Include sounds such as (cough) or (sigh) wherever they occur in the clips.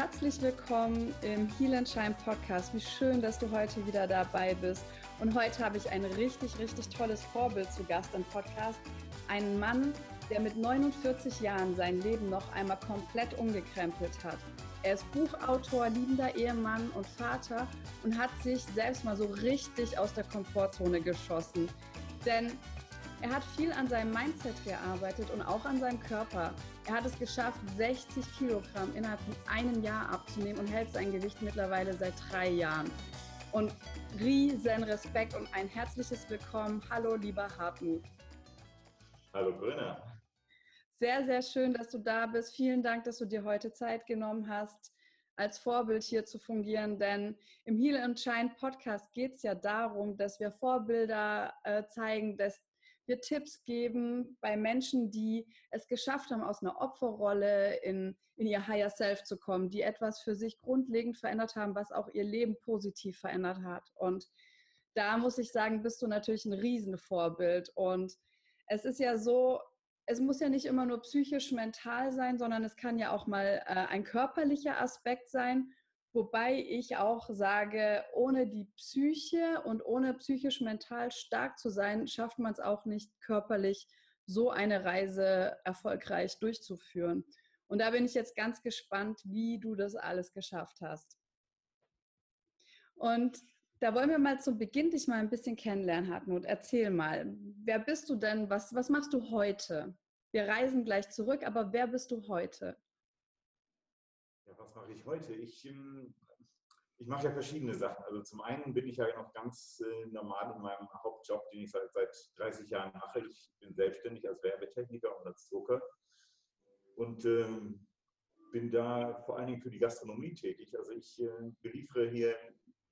Herzlich willkommen im Heal and Shine Podcast. Wie schön, dass du heute wieder dabei bist. Und heute habe ich ein richtig, richtig tolles Vorbild zu Gast im Podcast. Einen Mann, der mit 49 Jahren sein Leben noch einmal komplett umgekrempelt hat. Er ist Buchautor, liebender Ehemann und Vater und hat sich selbst mal so richtig aus der Komfortzone geschossen. Denn er hat viel an seinem Mindset gearbeitet und auch an seinem Körper. Er hat es geschafft, 60 Kilogramm innerhalb von einem Jahr abzunehmen und hält sein Gewicht mittlerweile seit drei Jahren. Und riesen Respekt und ein herzliches Willkommen. Hallo, lieber Hartmut. Hallo, Brünner. Sehr, sehr schön, dass du da bist. Vielen Dank, dass du dir heute Zeit genommen hast, als Vorbild hier zu fungieren. Denn im Heal and Shine Podcast geht es ja darum, dass wir Vorbilder äh, zeigen, dass wir Tipps geben bei Menschen, die es geschafft haben, aus einer Opferrolle in, in ihr Higher Self zu kommen, die etwas für sich grundlegend verändert haben, was auch ihr Leben positiv verändert hat. Und da muss ich sagen, bist du natürlich ein Riesenvorbild. Und es ist ja so, es muss ja nicht immer nur psychisch mental sein, sondern es kann ja auch mal äh, ein körperlicher Aspekt sein. Wobei ich auch sage, ohne die Psyche und ohne psychisch mental stark zu sein, schafft man es auch nicht körperlich, so eine Reise erfolgreich durchzuführen. Und da bin ich jetzt ganz gespannt, wie du das alles geschafft hast. Und da wollen wir mal zum Beginn dich mal ein bisschen kennenlernen, Hartmut. Erzähl mal, wer bist du denn? Was, was machst du heute? Wir reisen gleich zurück, aber wer bist du heute? Was mache ich heute? Ich, ähm, ich mache ja verschiedene Sachen. Also zum einen bin ich ja noch ganz äh, normal in meinem Hauptjob, den ich seit, seit 30 Jahren mache. Ich bin selbstständig als Werbetechniker und als Drucker und ähm, bin da vor allen Dingen für die Gastronomie tätig. Also ich äh, beliefere hier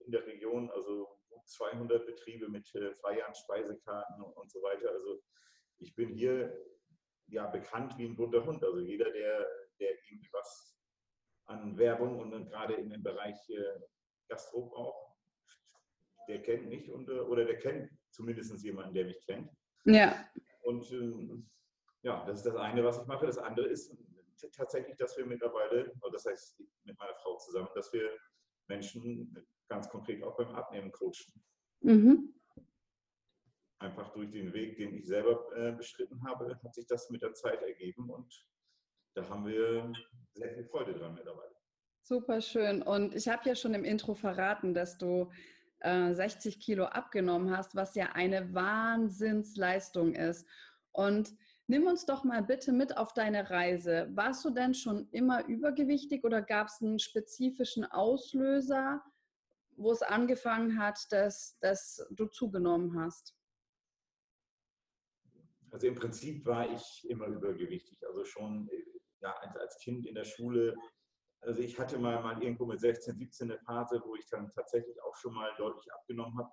in der Region also 200 Betriebe mit äh, Feiern, Speisekarten und so weiter. Also ich bin hier ja bekannt wie ein bunter Hund. Also jeder, der, der irgendwie was an Werbung und gerade in dem Bereich Gastro auch. Der kennt mich und, äh, oder der kennt zumindest jemanden, der mich kennt. Ja. Und ähm, ja, das ist das eine, was ich mache. Das andere ist tatsächlich, dass wir mittlerweile, also das heißt mit meiner Frau zusammen, dass wir Menschen ganz konkret auch beim Abnehmen coachen. Mhm. Einfach durch den Weg, den ich selber äh, beschritten habe, hat sich das mit der Zeit ergeben und da haben wir sehr viel Freude dran mittlerweile. Super schön. Und ich habe ja schon im Intro verraten, dass du äh, 60 Kilo abgenommen hast, was ja eine Wahnsinnsleistung ist. Und nimm uns doch mal bitte mit auf deine Reise. Warst du denn schon immer übergewichtig oder gab es einen spezifischen Auslöser, wo es angefangen hat, dass, dass du zugenommen hast? Also im Prinzip war ich immer übergewichtig. Also schon äh, ja, als Kind in der Schule, also ich hatte mal, mal irgendwo mit 16, 17 eine Phase, wo ich dann tatsächlich auch schon mal deutlich abgenommen habe.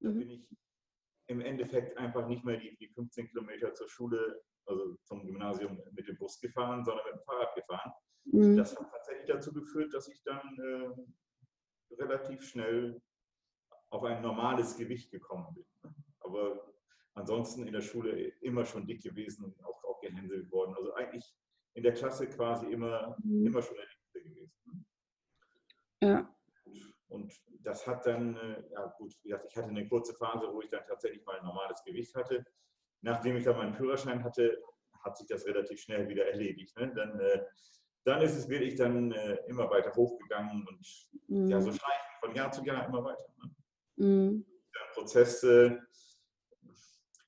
Da mhm. bin ich im Endeffekt einfach nicht mehr die, die 15 Kilometer zur Schule, also zum Gymnasium mit dem Bus gefahren, sondern mit dem Fahrrad gefahren. Mhm. Das hat tatsächlich dazu geführt, dass ich dann äh, relativ schnell auf ein normales Gewicht gekommen bin. Ne? Aber ansonsten in der Schule immer schon dick gewesen und auch, auch gehänselt worden. Also eigentlich in der Klasse quasi immer, mhm. immer schon der Liebste gewesen. Ja. Und das hat dann, äh, ja gut, wie gesagt, ich hatte eine kurze Phase, wo ich dann tatsächlich mal ein normales Gewicht hatte. Nachdem ich dann meinen Führerschein hatte, hat sich das relativ schnell wieder erledigt. Ne? Dann, äh, dann ist es wirklich dann äh, immer weiter hochgegangen und mhm. ja, so schleichend von Jahr zu Jahr immer weiter. Ne? Mhm. Der Prozess, äh,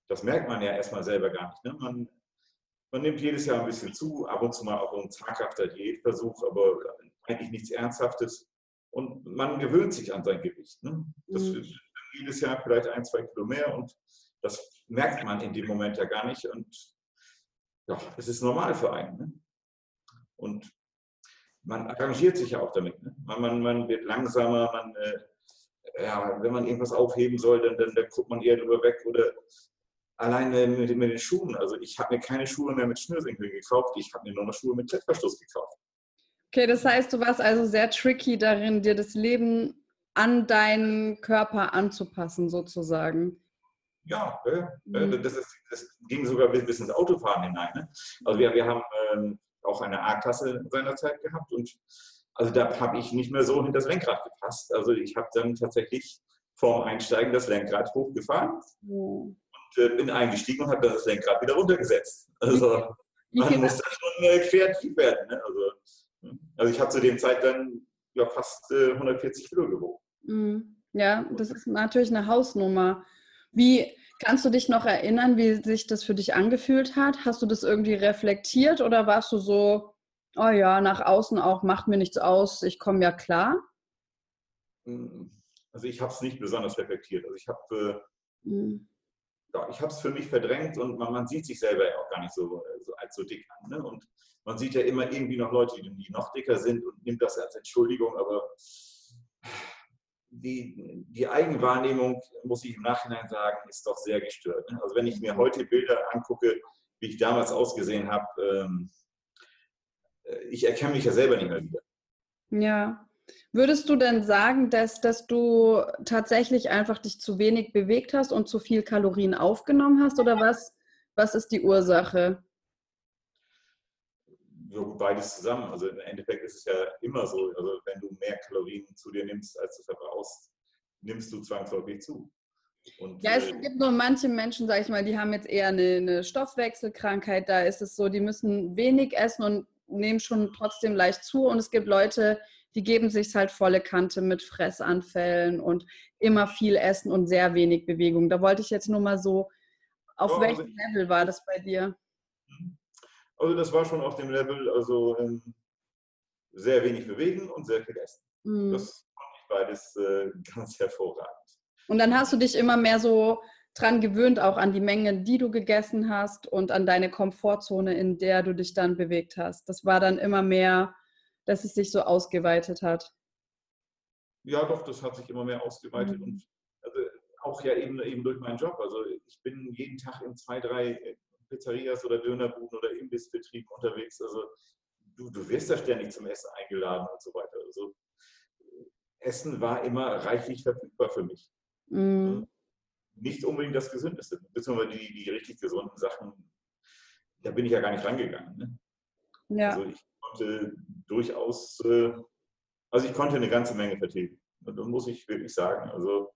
das merkt man ja erstmal selber gar nicht. Ne? Man, man nimmt jedes Jahr ein bisschen zu, ab und zu mal auch ein zaghafter Diätversuch, aber eigentlich nichts Ernsthaftes. Und man gewöhnt sich an sein Gewicht. Ne? Das mhm. ist jedes Jahr vielleicht ein, zwei Kilo mehr und das merkt man in dem Moment ja gar nicht. Und ja, es ist normal für einen. Ne? Und man arrangiert sich ja auch damit. Ne? Man, man, man, wird langsamer, man, äh, ja, wenn man irgendwas aufheben soll, dann, dann, dann guckt man eher drüber weg oder alleine mit, mit, den Schuhen. Also ich habe mir keine Schuhe mehr mit Schnürsenkeln gekauft, ich habe mir nur noch Schuhe mit Klettverschluss gekauft. Okay, das heißt, du warst also sehr tricky darin, dir das Leben an deinen Körper anzupassen, sozusagen. Ja, äh, mhm. das, ist, das, ging sogar bis ins Autofahren hinein. Ne? Also wir, wir haben ähm, auch eine A-Klasse seinerzeit gehabt und also da habe ich nicht mehr so hinter das Lenkrad gepasst. Also ich habe dann tatsächlich vorm Einsteigen das Lenkrad hochgefahren oh. Und bin eingestiegen und habe dann das Lenkrad wieder runtergesetzt. Also man muss da schon äh, kreativ werden. Ne? Also, hm. also ich habe zu dem Zeit dann ja, fast äh, 140 Kilo gewogen. Mhm. Ja, das ist natürlich eine Hausnummer. Wie kannst du dich noch erinnern, wie sich das für dich angefühlt hat? Hast du das irgendwie reflektiert oder warst du so, oh ja, nach außen auch, macht mir nichts aus, ich komme ja klar? Hm, also ich habe es nicht besonders reflektiert. Also ich habe äh, mhm. Ja, ich habe es für mich verdrängt und man, man, sieht sich selber ja auch gar nicht so, so, als so dick an. Ne? Und man sieht ja immer irgendwie noch Leute, die, die noch dicker sind und nimmt das als Entschuldigung, aber die, die Eigenwahrnehmung, muss ich im Nachhinein sagen, ist doch sehr gestört. Ne? Also wenn ich mir heute Bilder angucke, wie ich damals ausgesehen habe, ähm, äh, ich erkenne mich ja selber nicht mehr wieder. Ja. Würdest du denn sagen, dass, dass du tatsächlich einfach dich zu wenig bewegt hast und zu viel Kalorien aufgenommen hast? Oder was, was ist die Ursache? so beides zusammen. Also im Endeffekt ist es ja immer so, also wenn du mehr Kalorien zu dir nimmst, als du verbrauchst, nimmst du zwangsläufig zu. Und, ja, es äh, gibt nur manche Menschen, sage ich mal, die haben jetzt eher eine, eine, Stoffwechselkrankheit. Da ist es so, die müssen wenig essen und nehmen schon trotzdem leicht zu. Und es gibt Leute, die geben sich halt volle Kante mit Fressanfällen und immer viel Essen und sehr wenig Bewegung. Da wollte ich jetzt nur mal so, auf oh, welchem also Level war das bei dir? Also das war schon auf dem Level, also ähm, sehr wenig bewegen und sehr viel essen. Mhm. Das fand ich beides äh, (laughs) ganz hervorragend. Und dann hast du dich immer mehr so dran gewöhnt, auch an die Menge, die du gegessen hast und an deine Komfortzone, in der du dich dann bewegt hast. Das war dann immer mehr, dass es sich so ausgeweitet hat. Ja, doch, das hat sich immer mehr ausgeweitet mhm. und also auch ja eben, eben durch meinen Job. Also ich bin jeden Tag in zwei, drei Pizzerias oder Dönerbuden oder Imbissbetrieben unterwegs. Also du, du wirst da ständig zum Essen eingeladen und so weiter. Also Essen war immer reichlich verfügbar für mich. Mm. Nicht unbedingt das Gesündeste, beziehungsweise die, die richtig gesunden Sachen, da bin ich ja gar nicht rangegangen. Ne? Ja. Also ich konnte durchaus, äh, also ich konnte eine ganze Menge vertilgen. Und das muss ich wirklich sagen. Also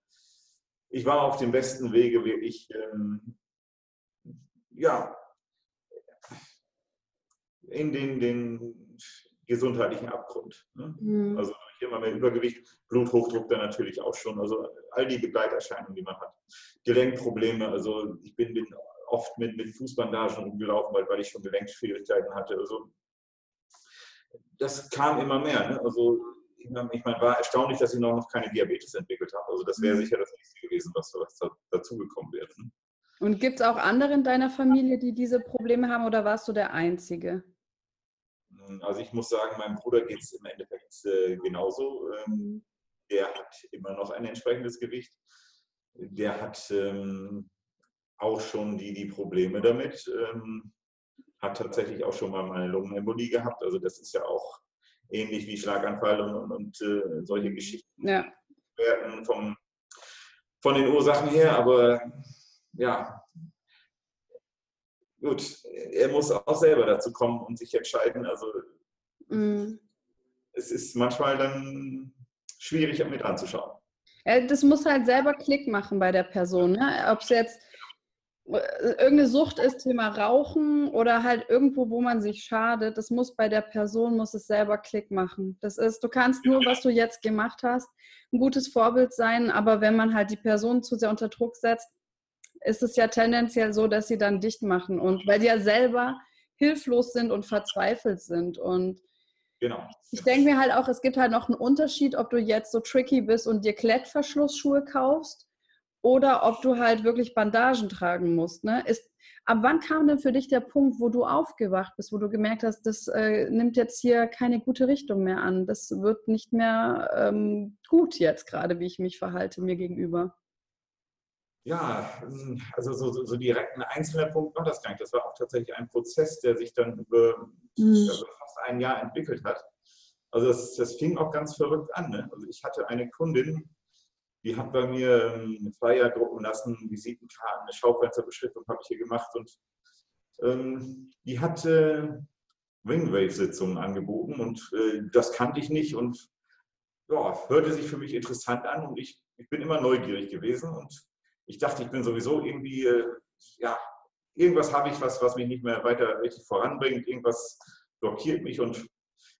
ich war auf dem besten Wege, wirklich ähm, ja, in den, den gesundheitlichen Abgrund. Ne? Mhm. Also immer mehr Übergewicht, Bluthochdruck dann natürlich auch schon, also all die Begleiterscheinungen, die man hat. Gelenkprobleme, also ich bin, bin oft mit, mit Fußbandagen rumgelaufen, weil, weil ich schon Gelenkschwierigkeiten hatte. Also das kam immer mehr. Ne? Also ich meine, war erstaunlich, dass ich noch, noch keine Diabetes entwickelt habe. Also das wäre mhm. sicher das nächste gewesen, was, was dazugekommen wäre. Ne? Und gibt es auch andere in deiner Familie, die diese Probleme haben oder warst du der Einzige? Also ich muss sagen, meinem Bruder geht es im Endeffekt äh, genauso. Ähm, der hat immer noch ein entsprechendes Gewicht. Der hat ähm, auch schon die, die Probleme damit. Ähm, hat tatsächlich auch schon mal eine Lungenembolie gehabt. Also das ist ja auch ähnlich wie Schlaganfall und, und äh, solche Geschichten. Ja. Vom, von den Ursachen her, aber ja, gut, er muss auch selber dazu kommen und sich entscheiden. Also mm. es ist manchmal dann schwierig mit anzuschauen. Das muss halt selber Klick machen bei der Person. Ne? Ob es jetzt irgendeine Sucht ist, Thema Rauchen oder halt irgendwo, wo man sich schadet, das muss bei der Person, muss es selber Klick machen. Das ist, du kannst nur, was du jetzt gemacht hast, ein gutes Vorbild sein, aber wenn man halt die Person zu sehr unter Druck setzt, ist es ja tendenziell so, dass sie dann dicht machen und weil sie ja selber hilflos sind und verzweifelt sind und Genau. Ich denke mir halt auch, es gibt halt noch einen Unterschied, ob du jetzt so tricky bist und dir Klettverschlussschuhe kaufst oder ob du halt wirklich Bandagen tragen musst. Ne? Ist, ab wann kam denn für dich der Punkt, wo du aufgewacht bist, wo du gemerkt hast, das äh, nimmt jetzt hier keine gute Richtung mehr an, das wird nicht mehr ähm, gut jetzt gerade, wie ich mich verhalte mir gegenüber? ja, also so, so, so direkt ein einzelner Punkt war das gar nicht. Das war auch tatsächlich ein Prozess, der sich dann über mhm. also fast ein Jahr entwickelt hat. Also das, das fing auch ganz verrückt an. Ne? Also ich hatte eine Kundin, die hat bei mir einen Flyer drucken lassen, Visitenkarten, eine Schaufensterbeschriftung habe ich hier gemacht und ähm, die hatte Wingwave-Sitzungen angeboten und äh, das kannte ich nicht und ja, hörte sich für mich interessant an und ich, ich bin immer neugierig gewesen und ich dachte, ich bin sowieso irgendwie, äh, ja, irgendwas habe ich, was, was mich nicht mehr weiter richtig voranbringt, irgendwas blockiert mich und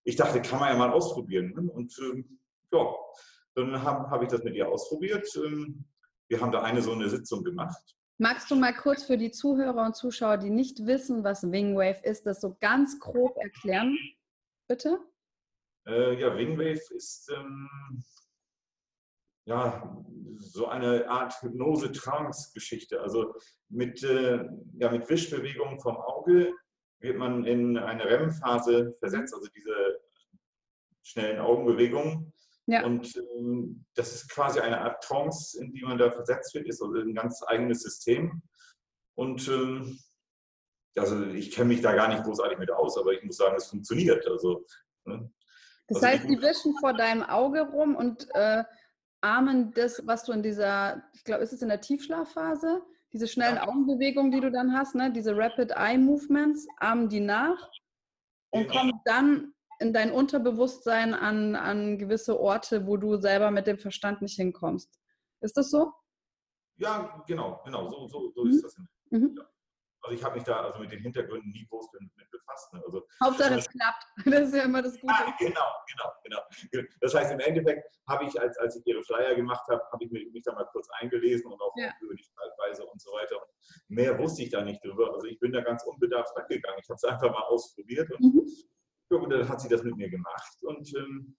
ich dachte, kann man ja mal ausprobieren. Ne? Und ähm, ja, dann habe hab ich das mit ihr ausprobiert. Ähm, wir haben da eine so eine Sitzung gemacht. Magst du mal kurz für die Zuhörer und Zuschauer, die nicht wissen, was Wingwave ist, das so ganz grob erklären? Bitte? Äh, ja, Wingwave ist ähm, ja, so eine Art Hypnose-Trance-Geschichte. Also mit, äh, ja, mit Wischbewegungen vom Auge wird man in eine REM-Phase versetzt, also diese schnellen Augenbewegungen. Ja. Und ähm, das ist quasi eine Art Trance, in die man da versetzt wird, ist also ein ganz eigenes System. Und ähm, also ich kenne mich da gar nicht großartig mit aus, aber ich muss sagen, es funktioniert. Also, ne? Das also heißt, die wischen vor deinem Auge rum und äh, ahmen das, was du in dieser, ich glaube, ist es in der Tiefschlafphase, diese schnellen ja. Augenbewegungen, die du dann hast, ne? diese Rapid Eye Movements, ahmen die nach und genau. kommen dann in dein Unterbewusstsein an, an gewisse Orte, wo du selber mit dem Verstand nicht hinkommst. Ist das so? Ja, genau, genau, so, so, so mhm. ist das. Mhm. Ja. Also ich habe mich da also mit den Hintergründen nie groß mit befasst. Ne? Also, Hauptsache es klappt. (laughs) Das ist ja immer das Gute. Ah, genau, genau, genau. Das heißt, im Endeffekt habe ich, als, als ich ihre Flyer gemacht habe, habe ich mich, mich, da mal kurz eingelesen und auch ja. über die Schreibweise und so weiter. Und mehr wusste ich da nicht drüber. Also ich bin da ganz unbedarft rangegangen. Ich habe es einfach mal ausprobiert und mhm. Ja, und dann hat sie das mit mir gemacht. Und ähm,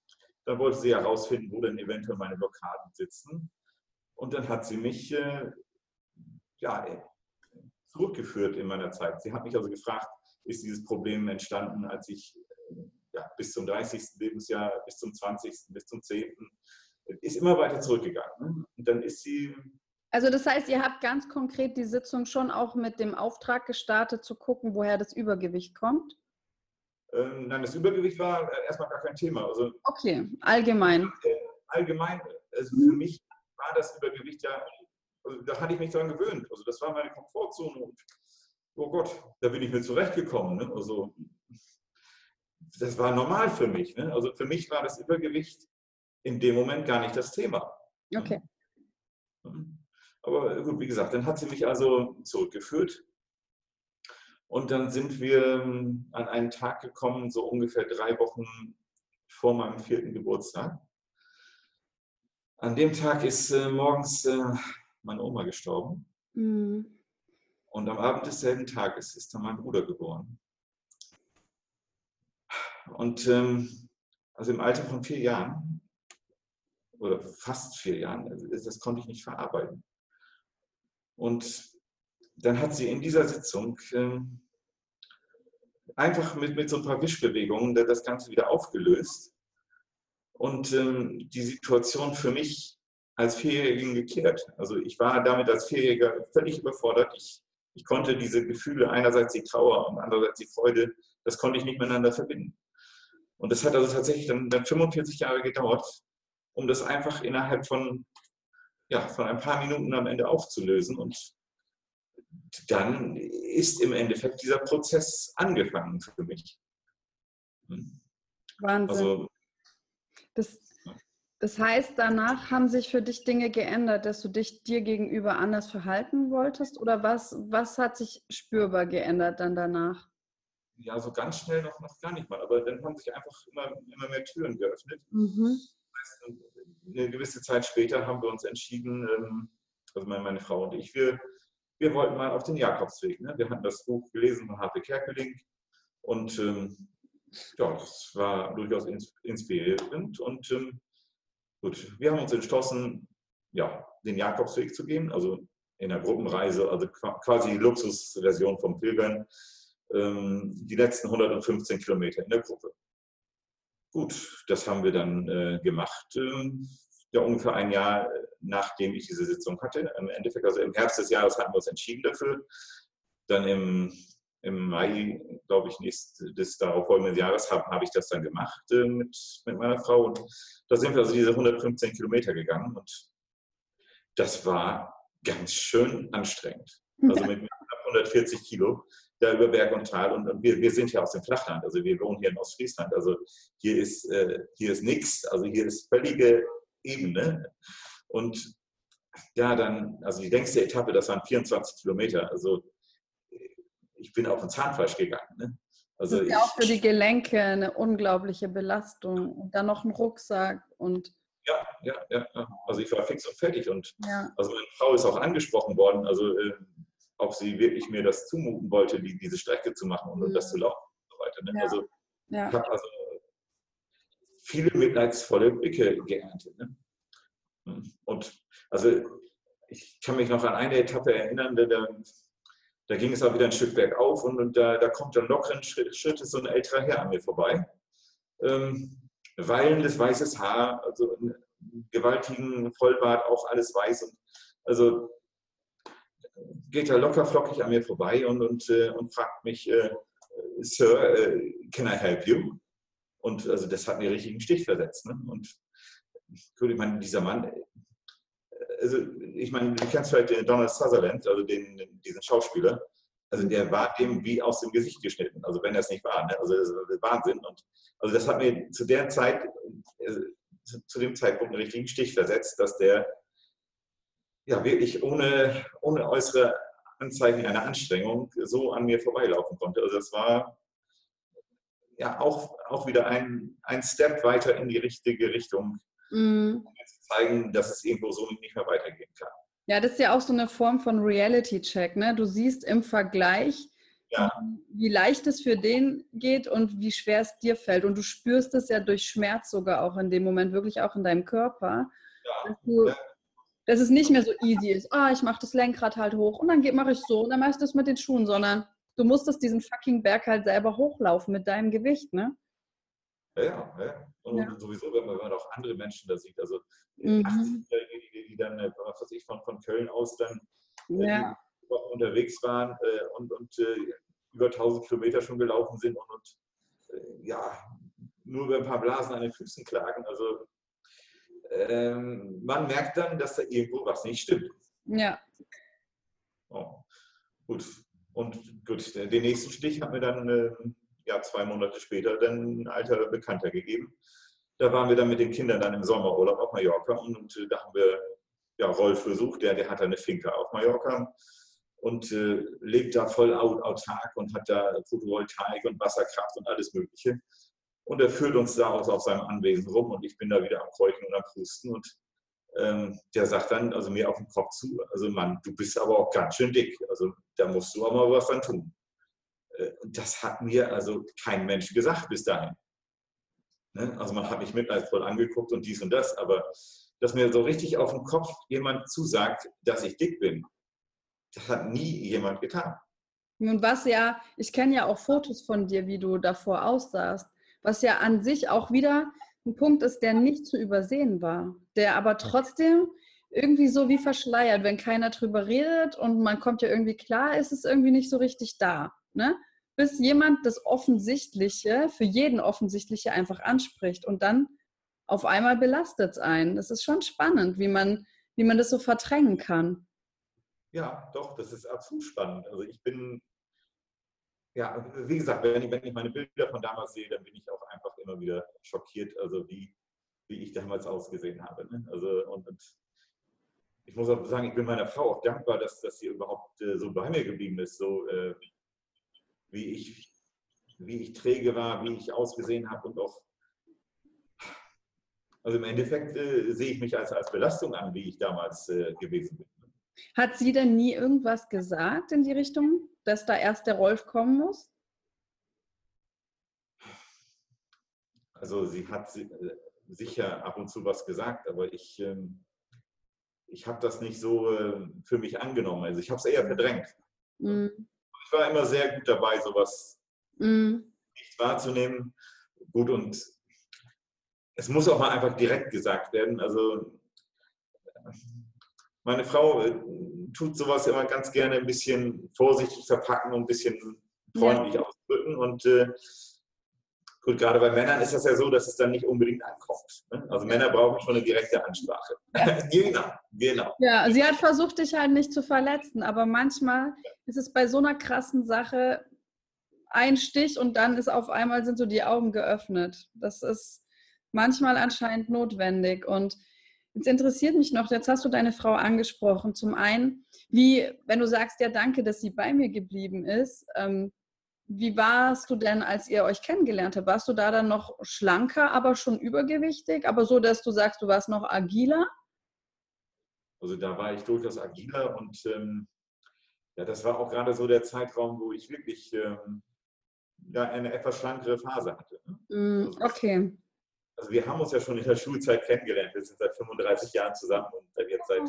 dann wollte sie herausfinden, wo denn eventuell meine Blockaden sitzen. Und dann hat sie mich äh, ja, zurückgeführt in meiner Zeit. Sie hat mich also gefragt, ist dieses Problem entstanden, als ich ja, bis zum 30. Lebensjahr, bis zum 20., bis zum 10. ist immer weiter zurückgegangen. Ne? Und dann ist sie. Also das heißt, ihr habt ganz konkret die Sitzung schon auch mit dem Auftrag gestartet, zu gucken, woher das Übergewicht kommt? Ähm, nein, das Übergewicht war erstmal gar kein Thema. Also, okay, allgemein. Allgemein, also für mich war das Übergewicht ja also da hatte ich mich dran gewöhnt. Also das war meine Komfortzone und oh Gott, da bin ich mir zurechtgekommen. Ne? Also das war normal für mich. Ne? Also für mich war das Übergewicht in dem Moment gar nicht das Thema. Okay. Aber gut, wie gesagt, dann hat sie mich also zurückgeführt. Und dann sind wir ähm, an einen Tag gekommen, so ungefähr drei Wochen vor meinem vierten Geburtstag. An dem Tag ist äh, morgens äh, meine Oma gestorben. Mhm. Und am Abend desselben Tages ist dann mein Bruder geboren. Und ähm, also im Alter von vier Jahren oder fast vier Jahren, also das konnte ich nicht verarbeiten. Und dann hat sie in dieser Sitzung ähm, einfach mit, mit so ein paar Wischbewegungen das Ganze wieder aufgelöst und ähm, die Situation für mich als Vierjährigen geklärt. Also ich war damit als Vierjähriger völlig überfordert. Ich, ich konnte diese Gefühle, einerseits die Trauer und andererseits die Freude, das konnte ich nicht miteinander verbinden. Und das hat also tatsächlich dann, dann 45 Jahre gedauert, um das einfach innerhalb von, ja, von ein paar Minuten am Ende aufzulösen. Und dann ist im Endeffekt dieser Prozess angefangen für mich. Hm. Wahnsinn. Also, das, das heißt, danach haben sich für dich Dinge geändert, dass du dich dir gegenüber anders verhalten wolltest? Oder was, was hat sich spürbar geändert dann danach? Ja, so ganz schnell noch, noch gar nicht mal. Aber dann haben sich einfach immer, immer mehr Türen geöffnet. Mhm. Eine gewisse Zeit später haben wir uns entschieden, ähm, also meine, Frau und ich, wir, wir wollten mal auf den Jakobsweg. Ne? Wir hatten das Buch gelesen von Harpe Kerkeling und ähm, ja, das war durchaus inspirierend und ähm, Gut, wir haben uns entschlossen, ja, den Jakobsweg zu gehen, also in der Gruppenreise, also quasi die Luxusversion vom Pilgern, ähm, die letzten 115 Kilometer in der Gruppe. Gut, das haben wir dann äh, gemacht, äh, ja ungefähr ein Jahr nachdem ich diese Sitzung hatte. Im Endeffekt, also im Herbst des Jahres hatten wir uns entschieden dafür. Dann im im Mai, glaube ich, nächst, des darauffolgenden Jahres habe hab ich das dann gemacht äh, mit, mit meiner Frau. Und da sind wir also diese 115 Kilometer gegangen und das war ganz schön anstrengend. Also mit 140 Kilo, da über Berg und Tal. Und, und wir, wir sind ja aus dem Flachland, also wir wohnen hier in Ostfriesland. Also hier ist, äh, hier ist nichts, also hier ist völlige Ebene. Und ja, dann, also die längste Etappe, das waren 24 Kilometer. Also ich bin auf ein Zahnfleisch gegangen. Ne? Also das ist ja auch für die Gelenke eine unglaubliche Belastung. Und dann noch ein Rucksack und. Ja, ja, ja. Also ich war fix und fertig. Und ja. also meine Frau ist auch angesprochen worden, also äh, ob sie wirklich mir das zumuten wollte, die, diese Strecke zu machen und, ja. und das zu laufen und so weiter. Ne? Ja. Also ich habe also viele mitleidsvolle Blicke geerntet. Ne? Und also ich kann mich noch an eine Etappe erinnern, da, da ging es auch wieder ein Stück bergauf und, und da, da kommt dann lockeren Schritt, Schrittes so ein älterer Herr an mir vorbei. Ähm, wallendes weißes Haar, also einen gewaltigen Vollbart, auch alles weiß. Und, also geht er locker flockig an mir vorbei und, und, äh, und fragt mich, äh, Sir, äh, can I help you? Und also das hat mir richtig einen Stich versetzt. Ne? Und ich meine, dieser Mann, also ich meine, du kennst vielleicht den Donald Sutherland, also den, diesen Schauspieler. Also der war dem wie aus dem Gesicht geschnitten, also wenn er es nicht war. Ne? Also das ist Wahnsinn. Und also das hat mir zu der Zeit, äh, zu dem Zeitpunkt einen richtigen Stich versetzt, dass der ja wirklich ohne, ohne äußere Anzeichen einer Anstrengung so an mir vorbeilaufen konnte. Also das war ja auch, auch wieder ein, ein Step weiter in die richtige Richtung, mhm. um zu zeigen, dass es irgendwo so nicht mehr weitergehen kann. Ja, das ist ja auch so eine Form von Reality-Check. Ne? Du siehst im Vergleich, ja. wie leicht es für den geht und wie schwer es dir fällt. Und du spürst es ja durch Schmerz sogar auch in dem Moment, wirklich auch in deinem Körper. Ja. Dass, du, ja. dass es nicht mehr so easy ist. Ah, ich mache das Lenkrad halt hoch und dann mache ich so und dann mache ich das mit den Schuhen, sondern du musstest diesen fucking Berg halt selber hochlaufen mit deinem Gewicht, ne? Ja, ja. Und ja. sowieso, wenn man, wenn man auch andere Menschen da sieht, also mhm. 80-Jährige, die, die, dann, äh, was weiß ich, von, von Köln aus dann äh, ja. unterwegs waren äh, und, und äh, über 1000 Kilometer schon gelaufen sind und, und äh, ja, nur über ein paar Blasen an den Füßen klagen. Also ähm, man merkt dann, dass da irgendwo was nicht stimmt. Ja. Oh. Gut. Und gut, den nächsten Stich hat mir dann äh, ja, zwei Monate später dann ein alter Bekannter gegeben. Da waren wir dann mit den Kindern dann im Sommerurlaub auf Mallorca und, und äh, da haben wir ja, Rolf besucht, der, der hat eine Finca auf Mallorca und äh, lebt da voll autark und hat da Photovoltaik und Wasserkraft und alles Mögliche. Und er führt uns da aus auf seinem Anwesen rum und ich bin da wieder am Keuchen und am Pusten und ähm, der sagt dann also mir auf den Kopf zu, also Mann, du bist aber auch ganz schön dick, also da musst du auch mal was dann tun. Äh, das hat mir also kein Mensch gesagt bis dahin. Ne? Also man hat mich mitleidsvoll angeguckt und dies und das, aber dass mir so richtig auf den Kopf jemand zusagt, dass ich dick bin, das hat nie jemand getan. Und was ja, ich kenne ja auch Fotos von dir, wie du davor aussahst, was ja an sich auch wieder ein Punkt ist, der nicht zu übersehen war, der aber trotzdem irgendwie so wie verschleiert, wenn keiner drüber redet und man kommt ja irgendwie klar, ist es irgendwie nicht so richtig da ne? bis jemand das Offensichtliche, für jeden Offensichtliche einfach anspricht und dann auf einmal belastet es einen. Das ist schon spannend, wie man, wie man das so verdrängen kann. Ja, doch, das ist absolut spannend. Also ich bin, ja, wie gesagt, wenn ich, wenn ich meine Bilder von damals sehe, dann bin ich auch einfach immer wieder schockiert, also wie, wie ich damals ausgesehen habe. Ne? Also und, und, ich muss auch sagen, ich bin meiner Frau auch dankbar, dass, dass sie überhaupt äh, so bei mir geblieben ist. So, äh, wie ich, wie ich träge war, wie ich ausgesehen habe und auch, also im Endeffekt äh, sehe ich mich als, als Belastung an, wie ich damals äh, gewesen bin. Hat sie denn nie irgendwas gesagt in die Richtung, dass da erst der Rolf kommen muss? Also sie hat äh, sicher ab und zu was gesagt, aber ich, ähm, ich habe das nicht so äh, für mich angenommen. Also ich habe es eher verdrängt. Mhm ich war immer sehr gut dabei, sowas mm. nicht wahrzunehmen. Gut, und es muss auch mal einfach direkt gesagt werden. Also meine Frau äh, tut sowas immer ganz gerne ein bisschen vorsichtig verpacken und ein bisschen freundlich ja. ausdrücken. Und äh, Gut, gerade bei Männern ist das ja so, dass es dann nicht unbedingt ankommt. Ne? Also Männer brauchen schon eine direkte Ansprache. (laughs) genau, genau. Ja, sie hat versucht, dich halt nicht zu verletzen, aber manchmal ist es bei so einer krassen Sache ein Stich und dann ist auf einmal sind so die Augen geöffnet. Das ist manchmal anscheinend notwendig. Und jetzt interessiert mich noch, jetzt hast du deine Frau angesprochen. Zum einen, wie, wenn du sagst, ja, danke, dass sie bei mir geblieben ist. Ähm, wie warst du denn, als ihr euch kennengelernt habt? Warst du da dann noch schlanker, aber schon übergewichtig, aber so, dass du sagst, du warst noch agiler? Also da war ich durchaus agiler und ähm, ja, das war auch gerade so der Zeitraum, wo ich wirklich ähm, ja, eine etwas schlankere Phase hatte. Ne? Mm, also, okay. Also wir haben uns ja schon in der Schulzeit kennengelernt. Wir sind seit 35 Jahren zusammen und jetzt seit,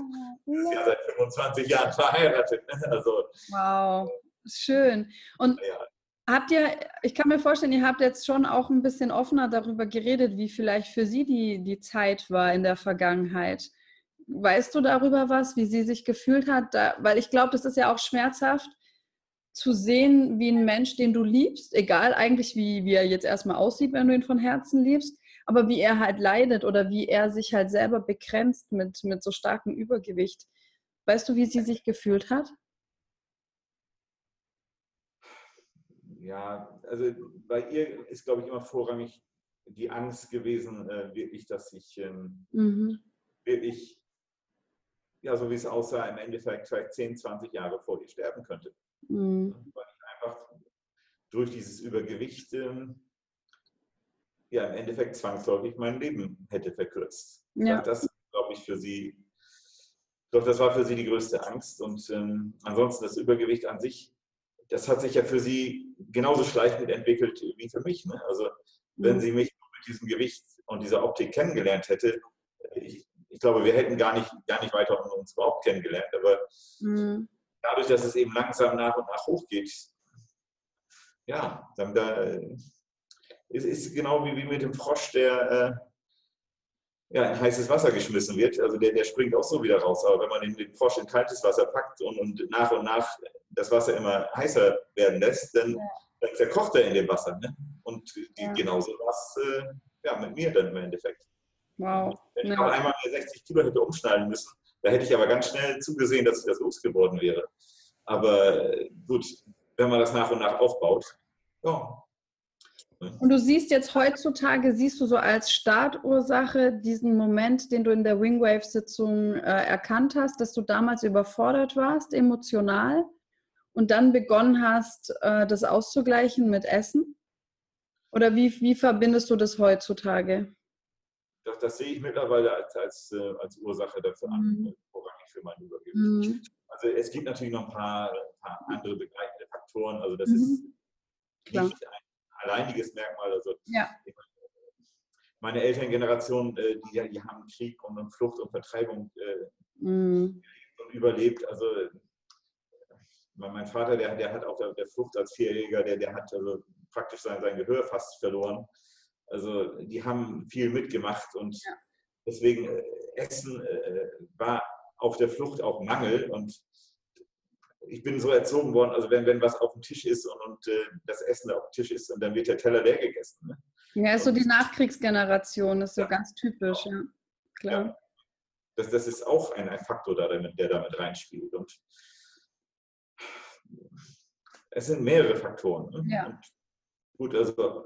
oh, ja, seit 25 Jahren verheiratet. Ne? Also, wow, schön. Und ja. Habt ihr, ich kann mir vorstellen, ihr habt jetzt schon auch ein bisschen offener darüber geredet, wie vielleicht für Sie die, die Zeit war in der Vergangenheit. Weißt du darüber was, wie sie sich gefühlt hat? Da, weil ich glaube, das ist ja auch schmerzhaft zu sehen, wie ein Mensch, den du liebst, egal eigentlich, wie, wie er jetzt erstmal aussieht, wenn du ihn von Herzen liebst, aber wie er halt leidet oder wie er sich halt selber begrenzt mit, mit so starkem Übergewicht. Weißt du, wie sie sich gefühlt hat? Ja, also bei ihr ist, glaube ich, immer vorrangig die Angst gewesen, äh, wirklich, dass ich ähm, mhm. wirklich ja, so wie es aussah, im Endeffekt vielleicht 10, 20 Jahre vor ihr sterben könnte. Mhm. Weil ich einfach durch dieses Übergewicht ähm, ja, im Endeffekt zwangsläufig mein Leben hätte verkürzt. Ja. Das, glaube ich, für sie, doch das war für sie die größte Angst. Und ähm, ansonsten das Übergewicht an sich, das hat sich ja für sie genauso schleichend entwickelt wie für mich. Ne? Also wenn mhm. sie mich mit diesem Gewicht und dieser Optik kennengelernt hätte, ich, ich glaube, wir hätten gar nicht, gar nicht weiter uns überhaupt kennengelernt. Aber mhm. dadurch, dass es eben langsam nach und nach hochgeht, ja, dann da, es ist genau wie, wie mit dem Frosch, der äh, ja, in heißes Wasser geschmissen wird. Also der, der springt auch so wieder raus. Aber wenn man den, den Frosch in kaltes Wasser packt und, und nach und nach das Wasser immer heißer werden lässt, dann, ja. dann zerkocht er in dem Wasser. Ne? Und ja. genauso was äh, ja, mit mir dann im Endeffekt. Wow. Wenn ich ja. einmal 60 Kilo hätte umschneiden müssen, da hätte ich aber ganz schnell zugesehen, dass ich das losgeworden wäre. Aber äh, gut, wenn man das nach und nach aufbaut, ja. Und du siehst jetzt heutzutage, siehst du so als Startursache diesen Moment, den du in der Wingwave-Sitzung äh, erkannt hast, dass du damals überfordert warst, emotional, und dann begonnen hast, äh, das auszugleichen mit Essen? Oder wie, wie verbindest du das heutzutage? das, das sehe ich mittlerweile als, als, äh, als Ursache dafür an, mhm. Äh, vorrangig für mein Übergewicht. Mhm. Also es gibt natürlich noch ein paar, ein paar andere begleitende Faktoren. Also das mhm. ist Klar. nicht ein alleiniges Merkmal. Also ja. meine Elterngeneration, äh, die, die haben Krieg und Flucht und Vertreibung mhm. überlebt. Also mein Vater, der, der hat auf der, der Flucht als Vierjähriger, der, der hat also praktisch sein, sein Gehör fast verloren. Also die haben viel mitgemacht und ja. deswegen äh, Essen äh, war auf der Flucht auch Mangel und ich bin so erzogen worden, also wenn, wenn was auf dem Tisch ist und, und äh, das Essen auf dem Tisch ist und dann wird der Teller leer gegessen. Ne? Ja, ist so die Nachkriegsgeneration, ist so ja, ganz typisch, ja. Klar. Ja. Das, das ist auch ein, ein Faktor, der damit, der damit reinspielt. Und es sind mehrere Faktoren. Ne? Ja. Und gut, also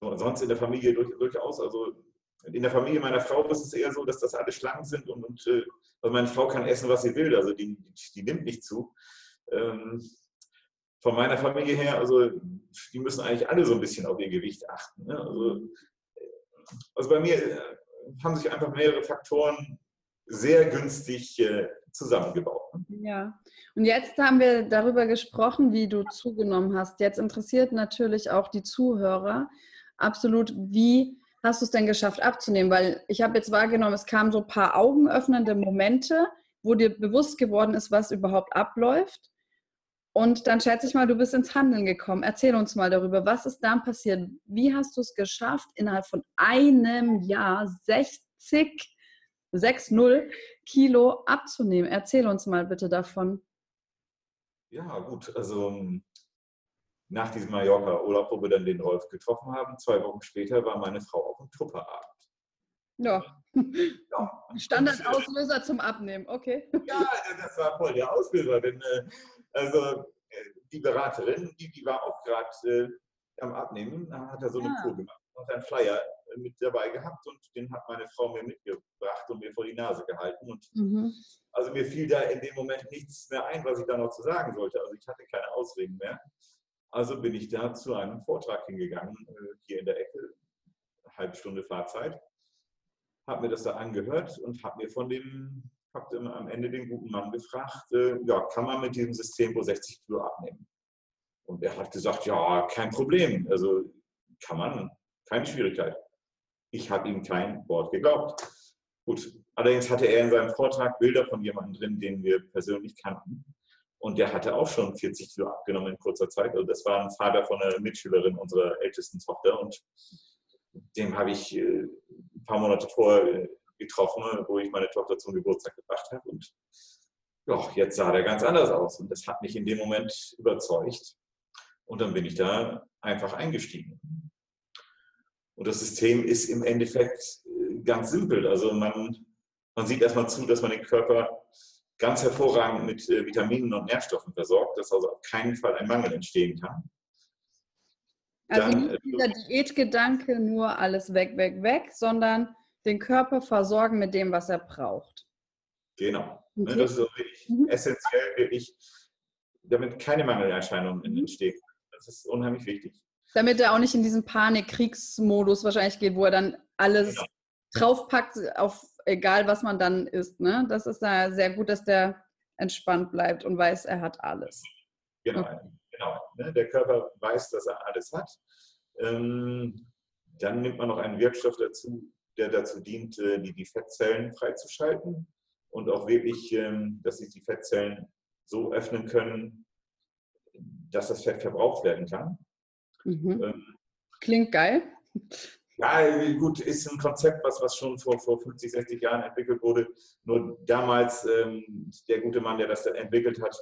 sonst in der Familie durchaus, also in der Familie meiner Frau ist es eher so, dass das alle schlank sind und, und äh, meine Frau kann essen, was sie will, also die, die nimmt nicht zu. Ähm, von meiner Familie her, also die müssen eigentlich alle so ein bisschen auf ihr Gewicht achten. Ne? Also, also bei mir äh, haben sich einfach mehrere Faktoren sehr günstig äh, zusammengebaut. Ne? Ja, und jetzt haben wir darüber gesprochen, wie du zugenommen hast. Jetzt interessiert natürlich auch die Zuhörer, absolut, wie hast du es denn geschafft abzunehmen? Weil ich habe jetzt wahrgenommen, es kamen so ein paar augenöffnende Momente, wo dir bewusst geworden ist, was überhaupt abläuft. Und dann schätze ich mal, du bist ins Handeln gekommen. Erzähl uns mal darüber, was ist dann passiert? Wie hast du es geschafft, innerhalb von einem Jahr 60, 6,0 Kilo abzunehmen? Erzähl uns mal bitte davon. Ja, gut. Also nach diesem Mallorca-Urlaub, wo wir dann den Rolf getroffen haben, zwei Wochen später war meine Frau auf dem Tupperabend. Ja. ja. Standardauslöser zum Abnehmen, okay. Ja, das war voll der Auslöser. Denn, äh, also, äh, die Beraterin, die, die war auch gerade äh, am Abnehmen, hat er so eine ja. Tour gemacht und einen Flyer äh, mit dabei gehabt und den hat meine Frau mir mitgebracht und mir vor die Nase gehalten. Und mhm. also mir fiel da in dem Moment nichts mehr ein, was ich da noch zu sagen sollte. Also ich hatte keine Ausreden mehr. Also bin ich da zu einem Vortrag hingegangen, äh, hier in der Ecke, eine halbe Stunde Fahrzeit, habe mir das da angehört und habe mir von dem, habe am Ende den guten Mann gefragt, äh, ja, kann man mit diesem System wohl 60 Kilo abnehmen? Und er hat gesagt, ja, kein Problem. Also kann man, keine Schwierigkeit. Ich habe ihm kein Wort geglaubt. Gut, allerdings hatte er in seinem Vortrag Bilder von jemandem drin, den wir persönlich kannten. Und der hatte auch schon 40 Kilo abgenommen in kurzer Zeit. Also das war ein Vater von einer Mitschülerin unserer ältesten Tochter. Und dem habe ich äh, ein paar Monate vorher äh, getroffen, wo ich meine Tochter zum Geburtstag gebracht habe. Und ja, jetzt sah der ganz anders aus. Und das hat mich in dem Moment überzeugt. Und dann bin ich da einfach eingestiegen. Und das System ist im Endeffekt äh, ganz simpel. Also man, man sieht erstmal zu, dass man den Körper ganz hervorragend mit äh, Vitaminen und Nährstoffen versorgt, dass also auf keinen Fall ein Mangel entstehen kann. Also Dann, nicht äh, dieser Diätgedanke nur alles weg, weg, weg, sondern den Körper versorgen mit dem, was er braucht. Genau. Ne, okay. Das ist wirklich mhm. essentiell, wirklich, damit keine Mangelerscheinungen mhm. entstehen. Das ist unheimlich wichtig. Damit er auch nicht in diesen Panik-Kriegsmodus wahrscheinlich geht, wo er dann alles genau. draufpackt, auf egal was man dann isst. Ne? Das ist da sehr gut, dass der entspannt bleibt und weiß, er hat alles. Genau, okay. genau. Ne? Der Körper weiß, dass er alles hat. Ähm, dann nimmt man noch einen Wirkstoff dazu, der dazu dient, äh, die, die Fettzellen freizuschalten und auch wirklich, ähm, dass sich die Fettzellen so öffnen können, dass das Fett verbraucht werden kann. Mhm. Ähm, Klingt geil. Ja, gut, ist ein Konzept, was, was schon vor, vor 50, 60 Jahren entwickelt wurde. Nur damals, ähm, der gute Mann, der das entwickelt hat,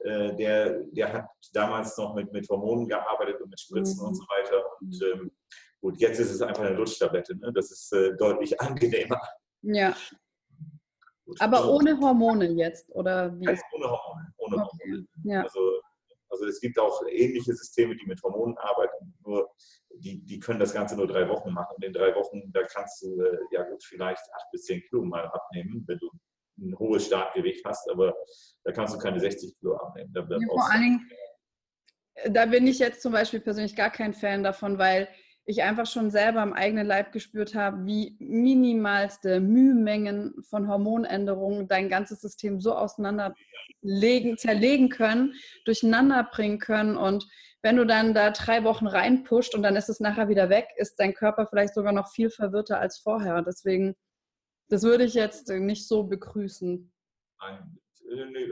äh, der, der hat damals noch mit, mit Hormonen gearbeitet und mit Spritzen mhm. und so weiter. Und ähm, gut, jetzt ist es einfach eine Lutschtablette. Ne? Das ist äh, deutlich angenehmer. Ja. Gut, Aber also, ohne Hormone jetzt, oder wie? Ohne Hormone. Ohne okay. Hormone. Ja. Also also es gibt auch ähnliche Systeme, die mit Hormonen arbeiten, nur die, die können das Ganze nur drei Wochen machen. Und in drei Wochen, da kannst du äh, ja gut vielleicht acht bis zehn Kilo mal abnehmen, wenn du ein hohes Startgewicht hast, aber da kannst du keine 60 Kilo abnehmen. Ja, vor allen Dingen, da bin ich jetzt zum Beispiel persönlich gar kein Fan davon, weil ich einfach schon selber im eigenen Leib gespürt habe, wie minimalste Mühmengen von Hormonänderungen dein ganzes System so auseinanderlegen, zerlegen können, durcheinander bringen können. Und wenn du dann da drei Wochen reinpusht und dann ist es nachher wieder weg, ist dein Körper vielleicht sogar noch viel verwirrter als vorher. Deswegen, das würde ich jetzt nicht so begrüßen. Nein,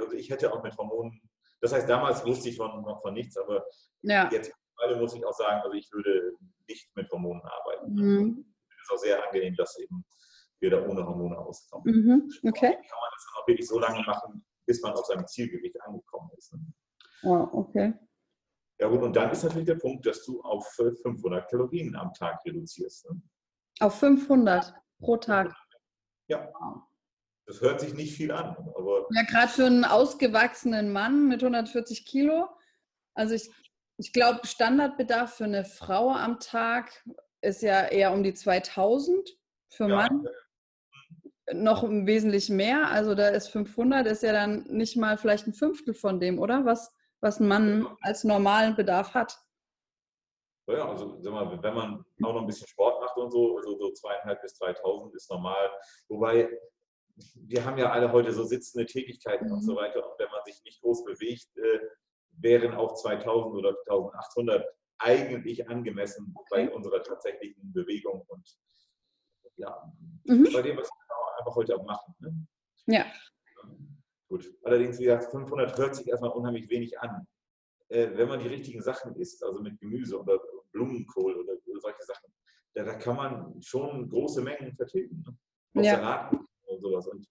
also ich hätte auch mit Hormonen, das heißt, damals wusste ich von, von nichts, aber ja. jetzt muss ich auch sagen, also ich würde nicht mit Hormonen arbeiten. Mhm. Es ist auch sehr angenehm, dass eben wir da ohne Hormone auskommen. Mhm. Okay. Kann man das dann auch wirklich so lange machen, bis man auf seinem Zielgewicht angekommen ist. Ne? Oh, okay. Ja gut, und dann ist natürlich der Punkt, dass du auf 500 äh, Kalorien am Tag reduzierst. Ne? Auf 500 pro Tag? Ja. Das hört sich nicht viel an. Aber ja, gerade für einen ausgewachsenen Mann mit 140 Kilo. Also ich ich glaube, Standardbedarf für eine Frau am Tag ist ja eher um die 2000. Für ja. Mann noch wesentlich mehr. Also da ist 500, ist ja dann nicht mal vielleicht ein Fünftel von dem, oder? Was, was ein Mann als normalen Bedarf hat. Ja, also sag mal, wenn man auch noch ein bisschen Sport macht und so, also so zweieinhalb bis 3000 ist normal. Wobei, wir haben ja alle heute so sitzende Tätigkeiten mhm. und so weiter. Und wenn man sich nicht groß bewegt, äh, wären auch 2000 oder 1800 eigentlich angemessen okay. bei unserer tatsächlichen Bewegung und ja, mhm. bei dem, was wir einfach heute auch machen. Ne? Ja. Gut. Allerdings, wie gesagt, 500 hört sich erstmal unheimlich wenig an. Äh, wenn man die richtigen Sachen isst, also mit Gemüse oder Blumenkohl oder, oder solche Sachen, da, da, kann man schon große Mengen vertilgen. Ne? Ja. Und sowas. Und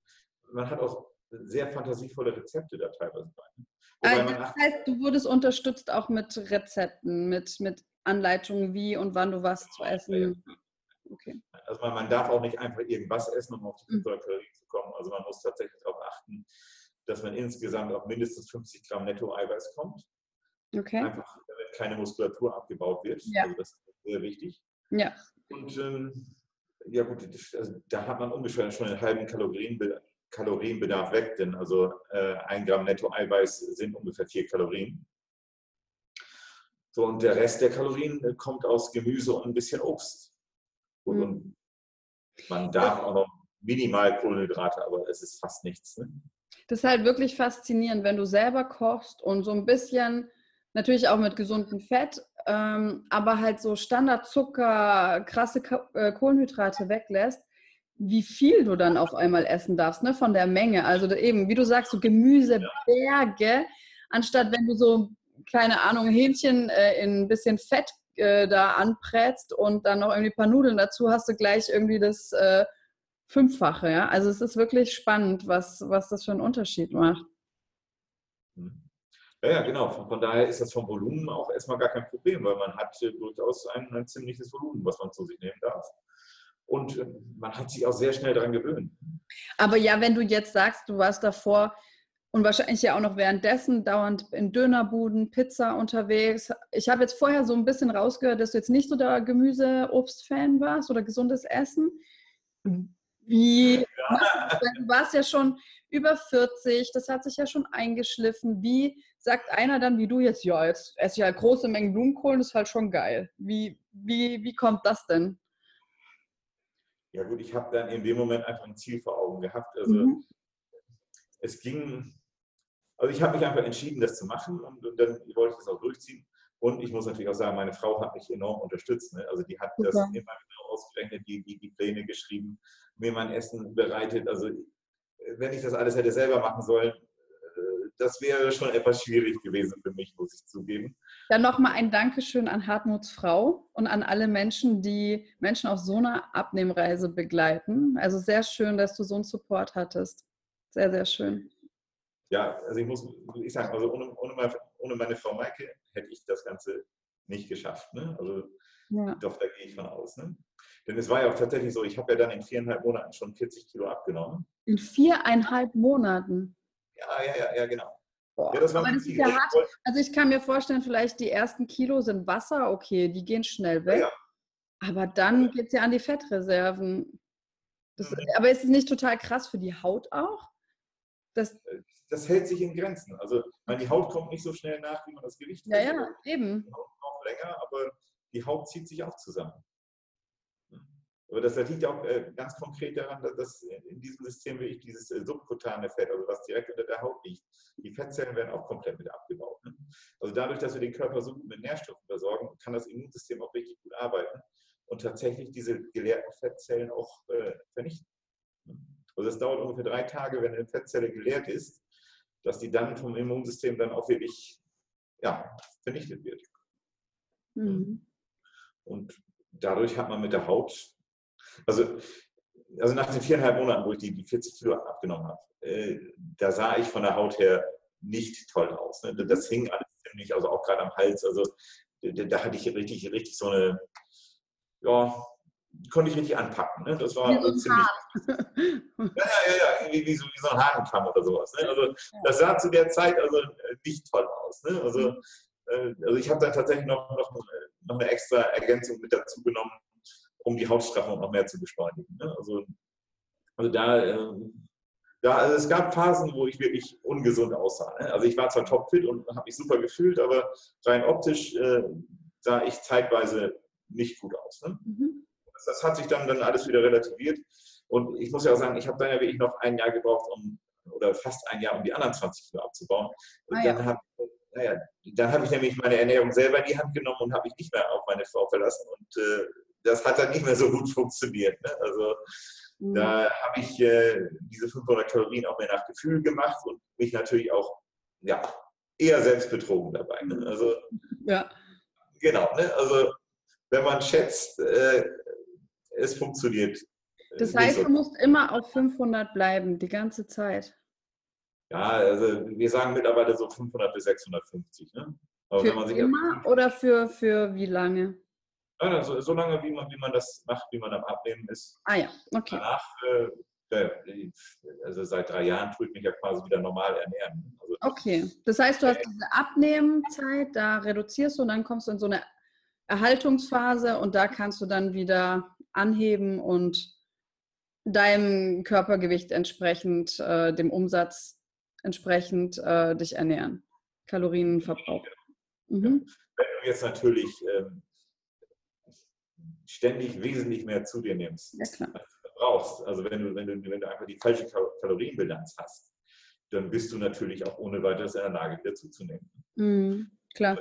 man hat auch sehr fantasievolle Rezepte da teilweise bei. Ne? Also das heißt, du wurdest unterstützt auch mit Rezepten, mit, mit Anleitungen, wie und wann du was zu essen. Okay. Also man, man darf auch nicht einfach irgendwas essen, um auf die 500 mhm. Kalorien zu kommen. Also man muss tatsächlich darauf achten, dass man insgesamt auf mindestens 50 Gramm Netto-Eiweiß kommt. Okay. Einfach, damit keine Muskulatur abgebaut wird. Ja. Also das ist sehr wichtig. Ja. Und ähm, ja gut, also, da hat man ungefähr schon einen halben Kalorienbedarf, Kalorienbedarf weg, denn also äh, ein Gramm Netto-Eiweiß sind ungefähr vier Kalorien. So, und der Rest der Kalorien äh, kommt aus Gemüse und ein bisschen Obst. Und, Mhm. man darf auch noch minimal Kohlenhydrate, aber es ist fast nichts. Ne? Das ist halt wirklich faszinierend, wenn du selber kochst und so ein bisschen, natürlich auch mit gesundem Fett, ähm, aber halt so Standardzucker, krasse äh, Kohlenhydrate weglässt, wie viel du dann auf einmal essen darfst, ne, von der Menge. Also eben, wie du sagst, so Gemüseberge, anstatt wenn du so, keine Ahnung, Hähnchen äh, in ein bisschen Fett äh, da anprätst und dann noch irgendwie ein paar Nudeln dazu, hast du gleich irgendwie das äh, Fünffache, ja. Also es ist wirklich spannend, was, was das für einen Unterschied macht. Hm. Ja, ja, genau. Von, von, daher ist das vom Volumen auch erstmal gar kein Problem, weil man hat äh, durchaus ein, ein, ziemliches Volumen, was man zu sich nehmen darf. Und äh, man hat sich auch sehr schnell daran gewöhnt. Aber ja, wenn du jetzt sagst, du warst davor und wahrscheinlich ja auch noch währenddessen dauernd in Dönerbuden, Pizza unterwegs. Ich habe jetzt vorher so ein bisschen rausgehört, dass du jetzt nicht so der Gemüse-Obst-Fan warst oder gesundes Essen. Wie, ja. du warst ja schon über 40, das hat sich ja schon eingeschliffen. Wie sagt einer dann wie du jetzt, ja, jetzt esse ich halt große Mengen Blumenkohl, das ist halt schon geil. Wie, wie, wie kommt das denn? Ja gut, ich habe dann in dem Moment einfach ein Ziel vor Augen gehabt. Also mhm. es ging, also ich habe mich einfach entschieden, das zu machen und, und dann wollte ich das auch durchziehen. Und ich muss natürlich auch sagen, meine Frau hat mich enorm unterstützt. Ne? Also die hat Super. das immer genau ausgerechnet, die, die, die Pläne geschrieben, mir mein Essen bereitet. Also wenn ich das alles hätte selber machen sollen, das wäre schon etwas schwierig gewesen für mich, muss ich zugeben. Dann nochmal ein Dankeschön an Hartmuts Frau und an alle Menschen, die Menschen auf so einer Abnehmreise begleiten. Also sehr schön, dass du so einen Support hattest. Sehr, sehr schön. Ja, also ich muss ich sagen, also ohne, ohne, meine, ohne meine Frau Maike hätte ich das Ganze nicht geschafft. Ne? Also ja. doch, da gehe ich von aus. Ne? Denn es war ja auch tatsächlich so, ich habe ja dann in viereinhalb Monaten schon 40 Kilo abgenommen. In viereinhalb Monaten? Ja, ja, ja, ja genau. Boah, ja, das war aber das ist ja hart. Also ich kann mir vorstellen, vielleicht die ersten Kilo sind Wasser, okay, die gehen schnell weg. Ja, ja. Aber dann geht es ja an die Fettreserven. Das, mhm. Aber ist es nicht total krass für die Haut auch? Das, äh, das hält sich in Grenzen. Also meine, die Haut kommt nicht so schnell nach, wie man das Gewicht Ja, ja, eben. Die Haut braucht länger, aber die Haut zieht sich auch zusammen. Aber das liegt auch äh, ganz konkret daran, dass in diesem System wirklich dieses äh, subkutane Fett, also was direkt unter der Haut liegt, die Fettzellen werden auch komplett mit abgebaut. Ne? Also dadurch, dass wir den Körper so gut mit Nährstoffen versorgen, kann das Immunsystem auch richtig gut arbeiten und tatsächlich diese geleerten Fettzellen auch äh, vernichten. Ne? Also es dauert ungefähr drei Tage, wenn eine Fettzelle geleert ist, dass die dann vom Immunsystem dann auch wirklich ja, vernichtet wird. Mhm. Und dadurch hat man mit der Haut also, also nach den viereinhalb Monaten, wo ich die, die 40 Kilo abgenommen habe, äh, da sah ich von der Haut her nicht toll aus. Ne? Das hing alles ziemlich, also auch gerade am Hals. Also da, da, hatte ich richtig, richtig so eine, ja, konnte ich richtig anpacken. Ne? Das war so ziemlich. ja, ja, ja, wie, wie, so, wie so ein Hahnenkamm oder sowas. Ne? Also das sah zu der Zeit also nicht toll aus. Ne? Also, mhm. äh, also ich habe dann tatsächlich noch, noch, noch eine extra Ergänzung mit dazu genommen, um die Hautstraffung noch mehr zu beschleunigen. Ne? Also, also da, äh, da also es gab Phasen, wo ich wirklich ungesund aussah. Ne? Also ich war zwar topfit und habe mich super gefühlt, aber rein optisch äh, sah ich zeitweise nicht gut aus. Ne? Mhm. Das, das, hat sich dann, dann alles wieder relativiert. Und ich muss ja auch sagen, ich habe dann ja wirklich noch ein Jahr gebraucht, um oder fast ein Jahr, um die anderen 20 Kilo abzubauen. Und ah, ja. dann habe naja, dann habe ich nämlich meine Ernährung selber in die Hand genommen und habe mich nicht mehr auf meine Frau verlassen. Und äh, das hat dann nicht mehr so gut funktioniert. Ne? Also mhm. da habe ich äh, diese 500 Kalorien auch mehr nach Gefühl gemacht und mich natürlich auch ja, eher selbst betrogen dabei. Ne? Also, ja. Genau, ne? also wenn man schätzt, äh, es funktioniert. Äh, das heißt, so. du musst immer auf 500 bleiben, die ganze Zeit. Ja, also wir sagen mittlerweile so 500 bis 650. Ne? Aber für immer oder für, für wie lange? Also, so lange, wie man, wie man das macht, wie man am Abnehmen ist. Ah ja, okay. Danach äh, also seit drei Jahren tue ich mich ja quasi wieder normal ernähren. Also okay, das heißt, du hast diese Abnehmenzeit, da reduzierst du und dann kommst du in so eine Erhaltungsphase und da kannst du dann wieder anheben und deinem Körpergewicht entsprechend, äh, dem Umsatz entsprechend äh, dich ernähren. Kalorienverbrauch. Mhm. Wenn du jetzt natürlich ähm, ständig wesentlich mehr zu dir nimmst, ja, als du brauchst, also wenn du, wenn, du, wenn du einfach die falsche Kalorienbilanz hast, dann bist du natürlich auch ohne weiteres in der Lage, wieder zuzunehmen. Mhm, klar.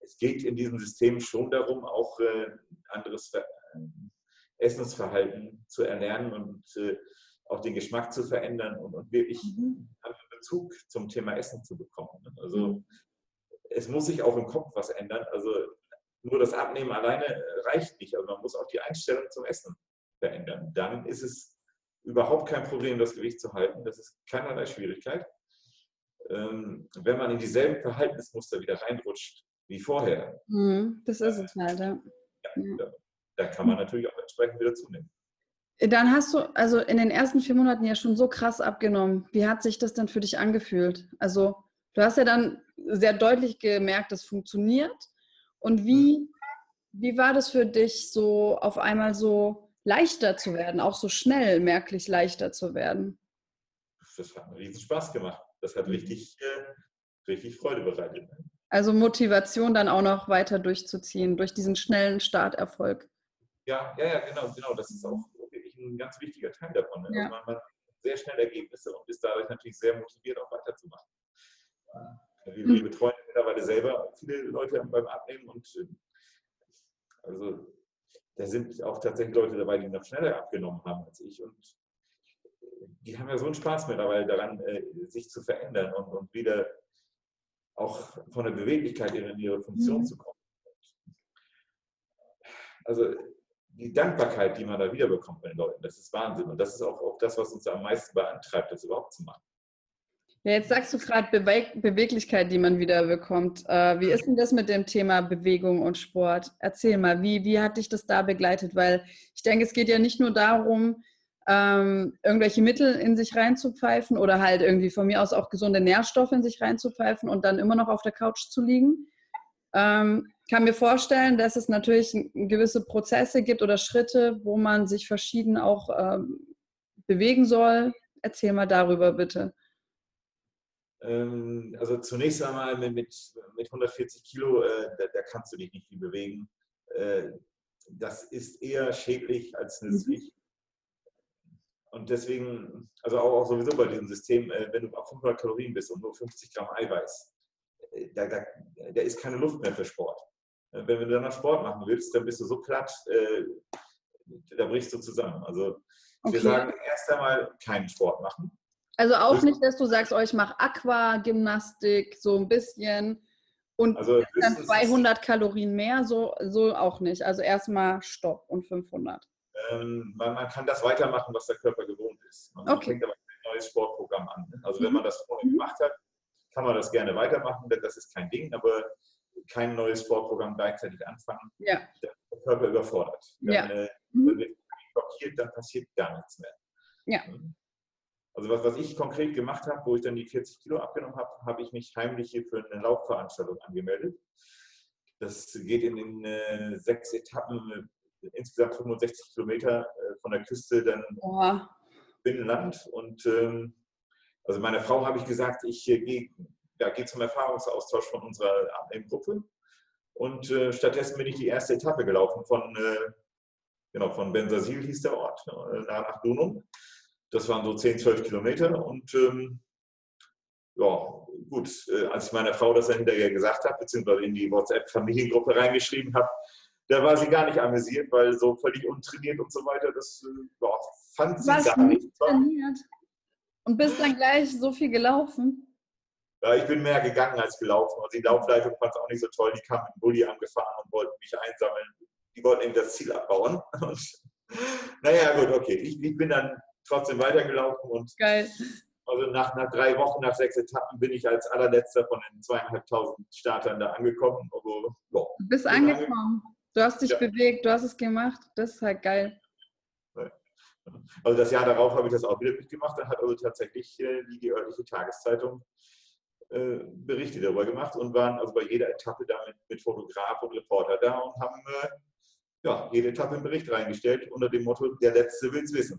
Es geht in diesem System schon darum, auch äh, anderes Ver Essensverhalten zu erlernen und äh, auch den Geschmack zu verändern und, und wirklich mhm. einen Bezug zum Thema Essen zu bekommen. Also mhm. es muss sich auch im Kopf was ändern. Also nur das Abnehmen alleine reicht nicht. Also man muss auch die Einstellung zum Essen verändern. Dann ist es überhaupt kein Problem, das Gewicht zu halten. Das ist keinerlei Schwierigkeit. Ähm, wenn man in dieselben Verhaltensmuster wieder reinrutscht wie vorher. Mhm, das ist es halt, ja. ja da kann man natürlich auch entsprechend wieder zunehmen. Dann hast du also in den ersten vier Monaten ja schon so krass abgenommen. Wie hat sich das denn für dich angefühlt? Also du hast ja dann sehr deutlich gemerkt, das funktioniert. Und wie, mhm. wie war das für dich, so auf einmal so leichter zu werden, auch so schnell merklich leichter zu werden? Das hat mir riesen Spaß gemacht. Das hat richtig, äh, richtig Freude bereitet. Also Motivation dann auch noch weiter durchzuziehen, durch diesen schnellen Starterfolg. Ja, ja, ja, genau, genau. Das ist auch wirklich ein ganz wichtiger Teil davon. Ne? Ja. Also man, man, hat sehr schnell Ergebnisse und ist dadurch natürlich sehr motiviert, auch weiterzumachen. Wir, wir betreuen mittlerweile selber viele Leute beim Abnehmen und äh, also da sind auch tatsächlich Leute dabei, die noch schneller abgenommen haben als ich und die haben ja so einen Spaß mittlerweile daran, äh, sich zu verändern und, und wieder auch von der Beweglichkeit in ihre Funktion mhm. zu kommen. Also die Dankbarkeit, die man da wiederbekommt bei den Leuten, das ist Wahnsinn. Und das ist auch, auch das, was uns am meisten beantreibt, das überhaupt zu machen. Ja, jetzt sagst du gerade Bewe Beweglichkeit, die man wiederbekommt. Äh, wie ist denn das mit dem Thema Bewegung und Sport? Erzähl mal, wie, wie hat dich das da begleitet? Weil ich denke, es geht ja nicht nur darum, ähm, irgendwelche Mittel in sich reinzupfeifen oder halt irgendwie von mir aus auch gesunde Nährstoffe in sich reinzupfeifen und dann immer noch auf der Couch zu liegen, ähm, kann mir vorstellen, dass es natürlich gewisse Prozesse gibt oder Schritte, wo man sich verschieden auch ähm, bewegen soll. Erzähl mal darüber bitte. Ähm, also zunächst einmal mit, mit 140 Kilo, äh, da, da, kannst du dich nicht viel bewegen. Äh, das ist eher schädlich als mhm. nützlich. Und deswegen, also auch, auch, sowieso bei diesem System, äh, wenn du auf 500 Kalorien bist und nur 50 Gramm Eiweiß, äh, da, da, da ist keine Luft mehr für Sport. Äh, wenn du dann noch Sport machen willst, dann bist du so platt, äh, da brichst du zusammen. Also okay. wir sagen erst einmal keinen Sport machen. Also auch nicht, dass du sagst, oh, ich mache Aqua-Gymnastik, so ein bisschen und also dann 200 Kalorien mehr, so, so auch nicht. Also erstmal Stopp und 500. Ähm, man, man, kann das weitermachen, was der Körper gewohnt ist. Man okay. fängt aber ein neues Sportprogramm an. Also wenn mhm. man das vorher mhm. gemacht hat, kann man das gerne weitermachen, das ist kein Ding, aber kein neues Sportprogramm gleichzeitig anfangen. Ja. Der Körper überfordert. Wenn ja. äh, mhm. blockiert, dann passiert gar nichts mehr. Ja. Also was, was ich konkret gemacht habe, wo ich dann die 40 Kilo abgenommen habe, habe ich mich heimlich hier für eine Laufveranstaltung angemeldet. Das geht in den äh, sechs Etappen, äh, insgesamt 65 Kilometer äh, von der Küste dann Oha. Binnenland. Und ähm, also meiner Frau habe ich gesagt, ich äh, gehe ja, geh zum Erfahrungsaustausch von unserer Abnehmgruppe. Und äh, stattdessen bin ich die erste Etappe gelaufen von, genau, von Bensasil hieß der Ort, nach Dunum. Das waren so 10, 12 Kilometer. Und ähm, ja, gut, äh, als ich meiner Frau das dann hinterher gesagt habe, beziehungsweise in die WhatsApp-Familiengruppe reingeschrieben habe, da war sie gar nicht amüsiert, weil so völlig untrainiert und so weiter, das äh, ja, fand sie Was gar nicht. Trainiert? Und bist dann gleich so viel gelaufen? Ja, ich bin mehr gegangen als gelaufen. Und die Laufleitung fand es auch nicht so toll. Die kamen mit dem Bulli angefahren und wollten mich einsammeln. Die wollten eben das Ziel abbauen. (laughs) Und, naja, gut, okay. Ich, ich bin dann trotzdem weitergelaufen und Geil. also nach, nach drei Wochen, nach sechs Etappen bin ich als allerletzter von den zweieinhalbtausend Startern da angekommen. Also, ja, du bist angekommen. Du hast dich ja. bewegt, du hast es gemacht. Das ist halt geil. Also das Jahr darauf habe ich das auch wieder mitgemacht. Dann hat also tatsächlich äh, die örtliche Tageszeitung äh, Berichte darüber gemacht und waren also bei jeder Etappe da mit, Fotograf und Reporter da und haben äh, ja, jede Etappe einen Bericht reingestellt unter dem Motto, der Letzte will es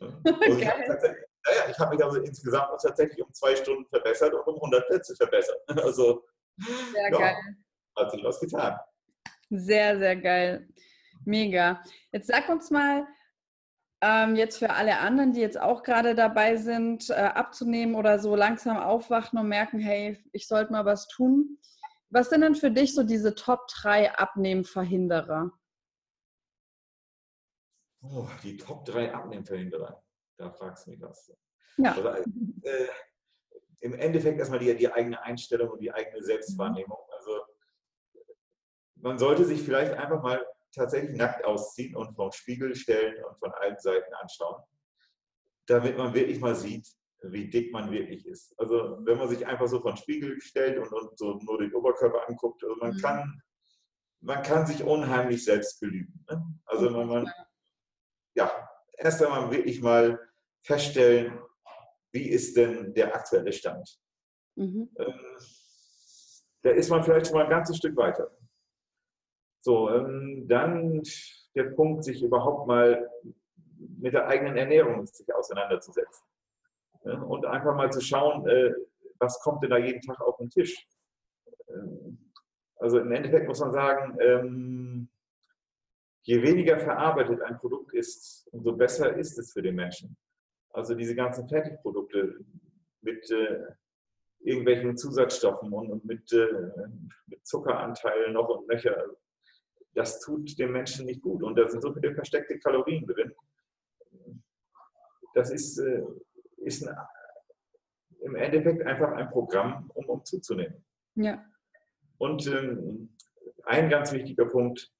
(laughs) wissen. ich habe naja, ich habe mich also insgesamt tatsächlich um zwei Stunden verbessert und um 100 Plätze verbessert. (laughs) Also sehr ja, geil. hat sich was getan. Sehr, sehr geil. Mega. Jetzt sag uns mal, ähm, jetzt für alle anderen, die jetzt auch gerade dabei sind, äh, abzunehmen oder so langsam aufwachen und merken, hey, ich sollte mal was tun. Was sind denn für dich so diese Top 3 Abnehmverhinderer? Oh, die Top 3 Abnehmverhinderer. Da fragst du mich was. Ja. Also, äh, Im Endeffekt erstmal die, die eigene Einstellung und die eigene Selbstwahrnehmung. Also man sollte sich vielleicht einfach mal tatsächlich nackt ausziehen und vom Spiegel stellen und von allen Seiten anschauen, damit man wirklich mal sieht, wie dick man wirklich ist. Also wenn man sich einfach so vom Spiegel stellt und, und so nur den Oberkörper anguckt, also man, mhm. kann, man kann sich unheimlich selbst belügen. Ne? Also wenn man, ja, erst einmal wirklich mal feststellen, wie ist denn der aktuelle Stand. Mhm. Ähm, da ist man vielleicht schon mal ein ganzes Stück weiter. So, ähm, dann der Punkt, sich überhaupt mal mit der eigenen Ernährung sich auseinanderzusetzen. Und einfach mal zu schauen, äh, was kommt denn da jeden Tag auf den Tisch. Ähm, also im Endeffekt muss man sagen, je weniger verarbeitet ein Produkt ist, umso besser ist es für den Menschen. Also diese ganzen Fertigprodukte mit äh, irgendwelchen Zusatzstoffen und, mit, äh, mit Zuckeranteilen noch und nöcher, das tut dem Menschen nicht gut. Und da sind so viele versteckte Kalorien drin. Das ist, äh, ist ein, im Endeffekt einfach ein Programm, um, um zuzunehmen. Ja. Und ähm, ein ganz wichtiger Punkt,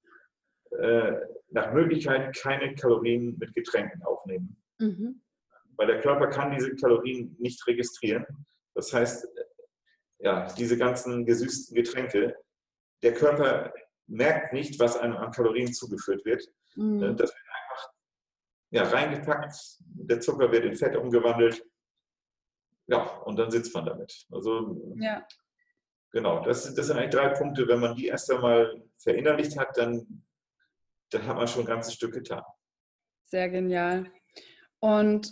äh, nach Möglichkeit keine Kalorien mit Getränken aufnehmen. Mhm. Weil der Körper kann diese Kalorien nicht registrieren. Das heißt, ja, diese ganzen gesüßten Getränke, der Körper merkt nicht, was einem an Kalorien zugeführt wird. Mhm. Äh, das wird einfach ja, reingepackt, der Zucker wird in Fett umgewandelt. Ja, und dann sitzt man damit. Also, ja. genau, das, das sind eigentlich drei Punkte. Wenn man die erst einmal verinnerlicht hat, dann, dann hat man schon ein ganzes Stück getan. Sehr genial. Und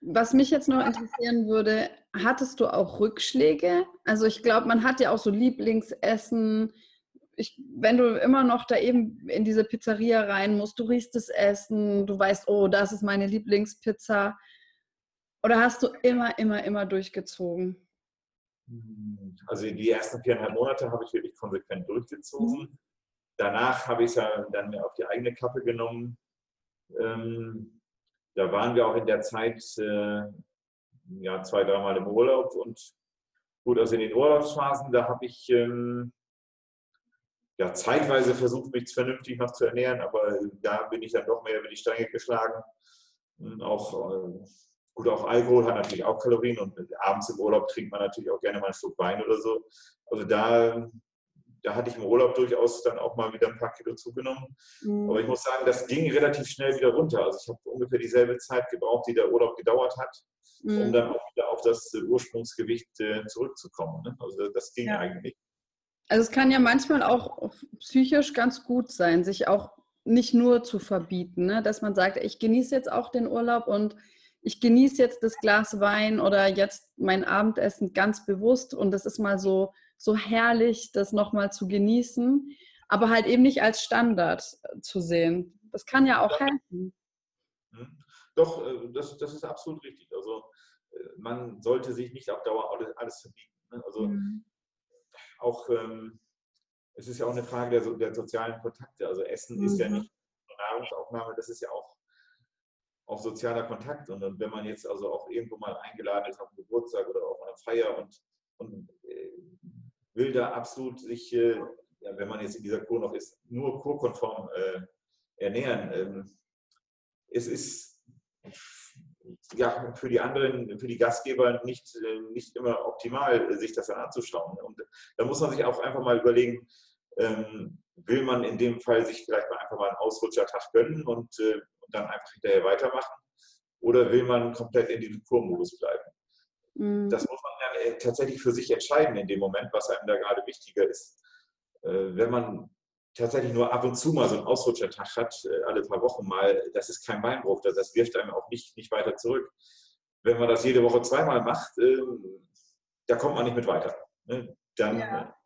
was mich jetzt noch interessieren würde, hattest du auch Rückschläge? Also ich glaube, man hat ja auch so Lieblingsessen, ich, wenn du immer noch da eben in diese Pizzeria rein musst, du riechst das Essen, du weißt, oh, das ist meine Lieblingspizza. Oder hast du immer, immer, immer durchgezogen? Also die ersten viereinhalb Monate habe ich wirklich konsequent durchgezogen. Mhm. Danach habe ich es ja dann auf die eigene Kappe genommen. Ähm, da waren wir auch in der Zeit äh, ja, zwei, dreimal im Urlaub und gut, also in den Urlaubsphasen, da habe ich ähm, ja, zeitweise versucht, mich vernünftig noch zu ernähren, aber da bin ich dann doch mehr über die Stränge geschlagen. Auch, äh, gut, auch Alkohol hat natürlich auch Kalorien und abends im Urlaub trinkt man natürlich auch gerne mal einen Schluck Wein oder so. Also da, da hatte ich im Urlaub durchaus dann auch mal wieder ein paar Kilo zugenommen. Mhm. Aber ich muss sagen, das ging relativ schnell wieder runter. Also ich habe ungefähr dieselbe Zeit gebraucht, die der Urlaub gedauert hat, mhm. um dann auch wieder auf das Ursprungsgewicht äh, zurückzukommen. Ne? Also das ging ja. eigentlich. Also es kann ja manchmal auch psychisch ganz gut sein, sich auch nicht nur zu verbieten, ne? dass man sagt, ich genieße jetzt auch den Urlaub und ich genieße jetzt das Glas Wein oder jetzt mein Abendessen ganz bewusst und das ist mal so, so herrlich, das nochmal zu genießen, aber halt eben nicht als Standard zu sehen. Das kann ja auch helfen. Hm. Doch, äh, das, das ist absolut richtig. Also äh, man sollte sich nicht auf Dauer alles verbieten. Ne? Also mhm auch, ähm, es ist ja auch eine Frage der, der sozialen Kontakte. Also Essen mhm. ist ja mhm. nicht nur Nahrungsaufnahme, das ist ja auch, auch sozialer Kontakt. Und, wenn man jetzt also auch irgendwo mal eingeladen ist auf einen Geburtstag oder auf einer Feier und, und äh, will da absolut sich, äh, ja, wenn man jetzt in dieser Kur noch ist, nur kurkonform äh, ernähren. Ähm, es ist ja, für die anderen, für die Gastgeber nicht, äh, nicht immer optimal, sich das dann anzuschauen. Und da muss man sich auch einfach mal überlegen, ähm, will man in dem Fall sich vielleicht mal einfach mal einen Ausrutschertag gönnen und, äh, und dann einfach hinterher weitermachen? Oder will man komplett in diesem Kurmodus bleiben? Mhm. Das muss man dann äh, tatsächlich für sich entscheiden in dem Moment, was einem da gerade wichtiger ist. Äh, wenn man tatsächlich nur ab und zu mal so einen Ausrutschertag hat, äh, alle paar Wochen mal, das ist kein Beinbruch, das wirft einem auch nicht, nicht weiter zurück. Wenn man das jede Woche zweimal macht, ähm, da kommt man nicht mit weiter. Ne? Dann, ja.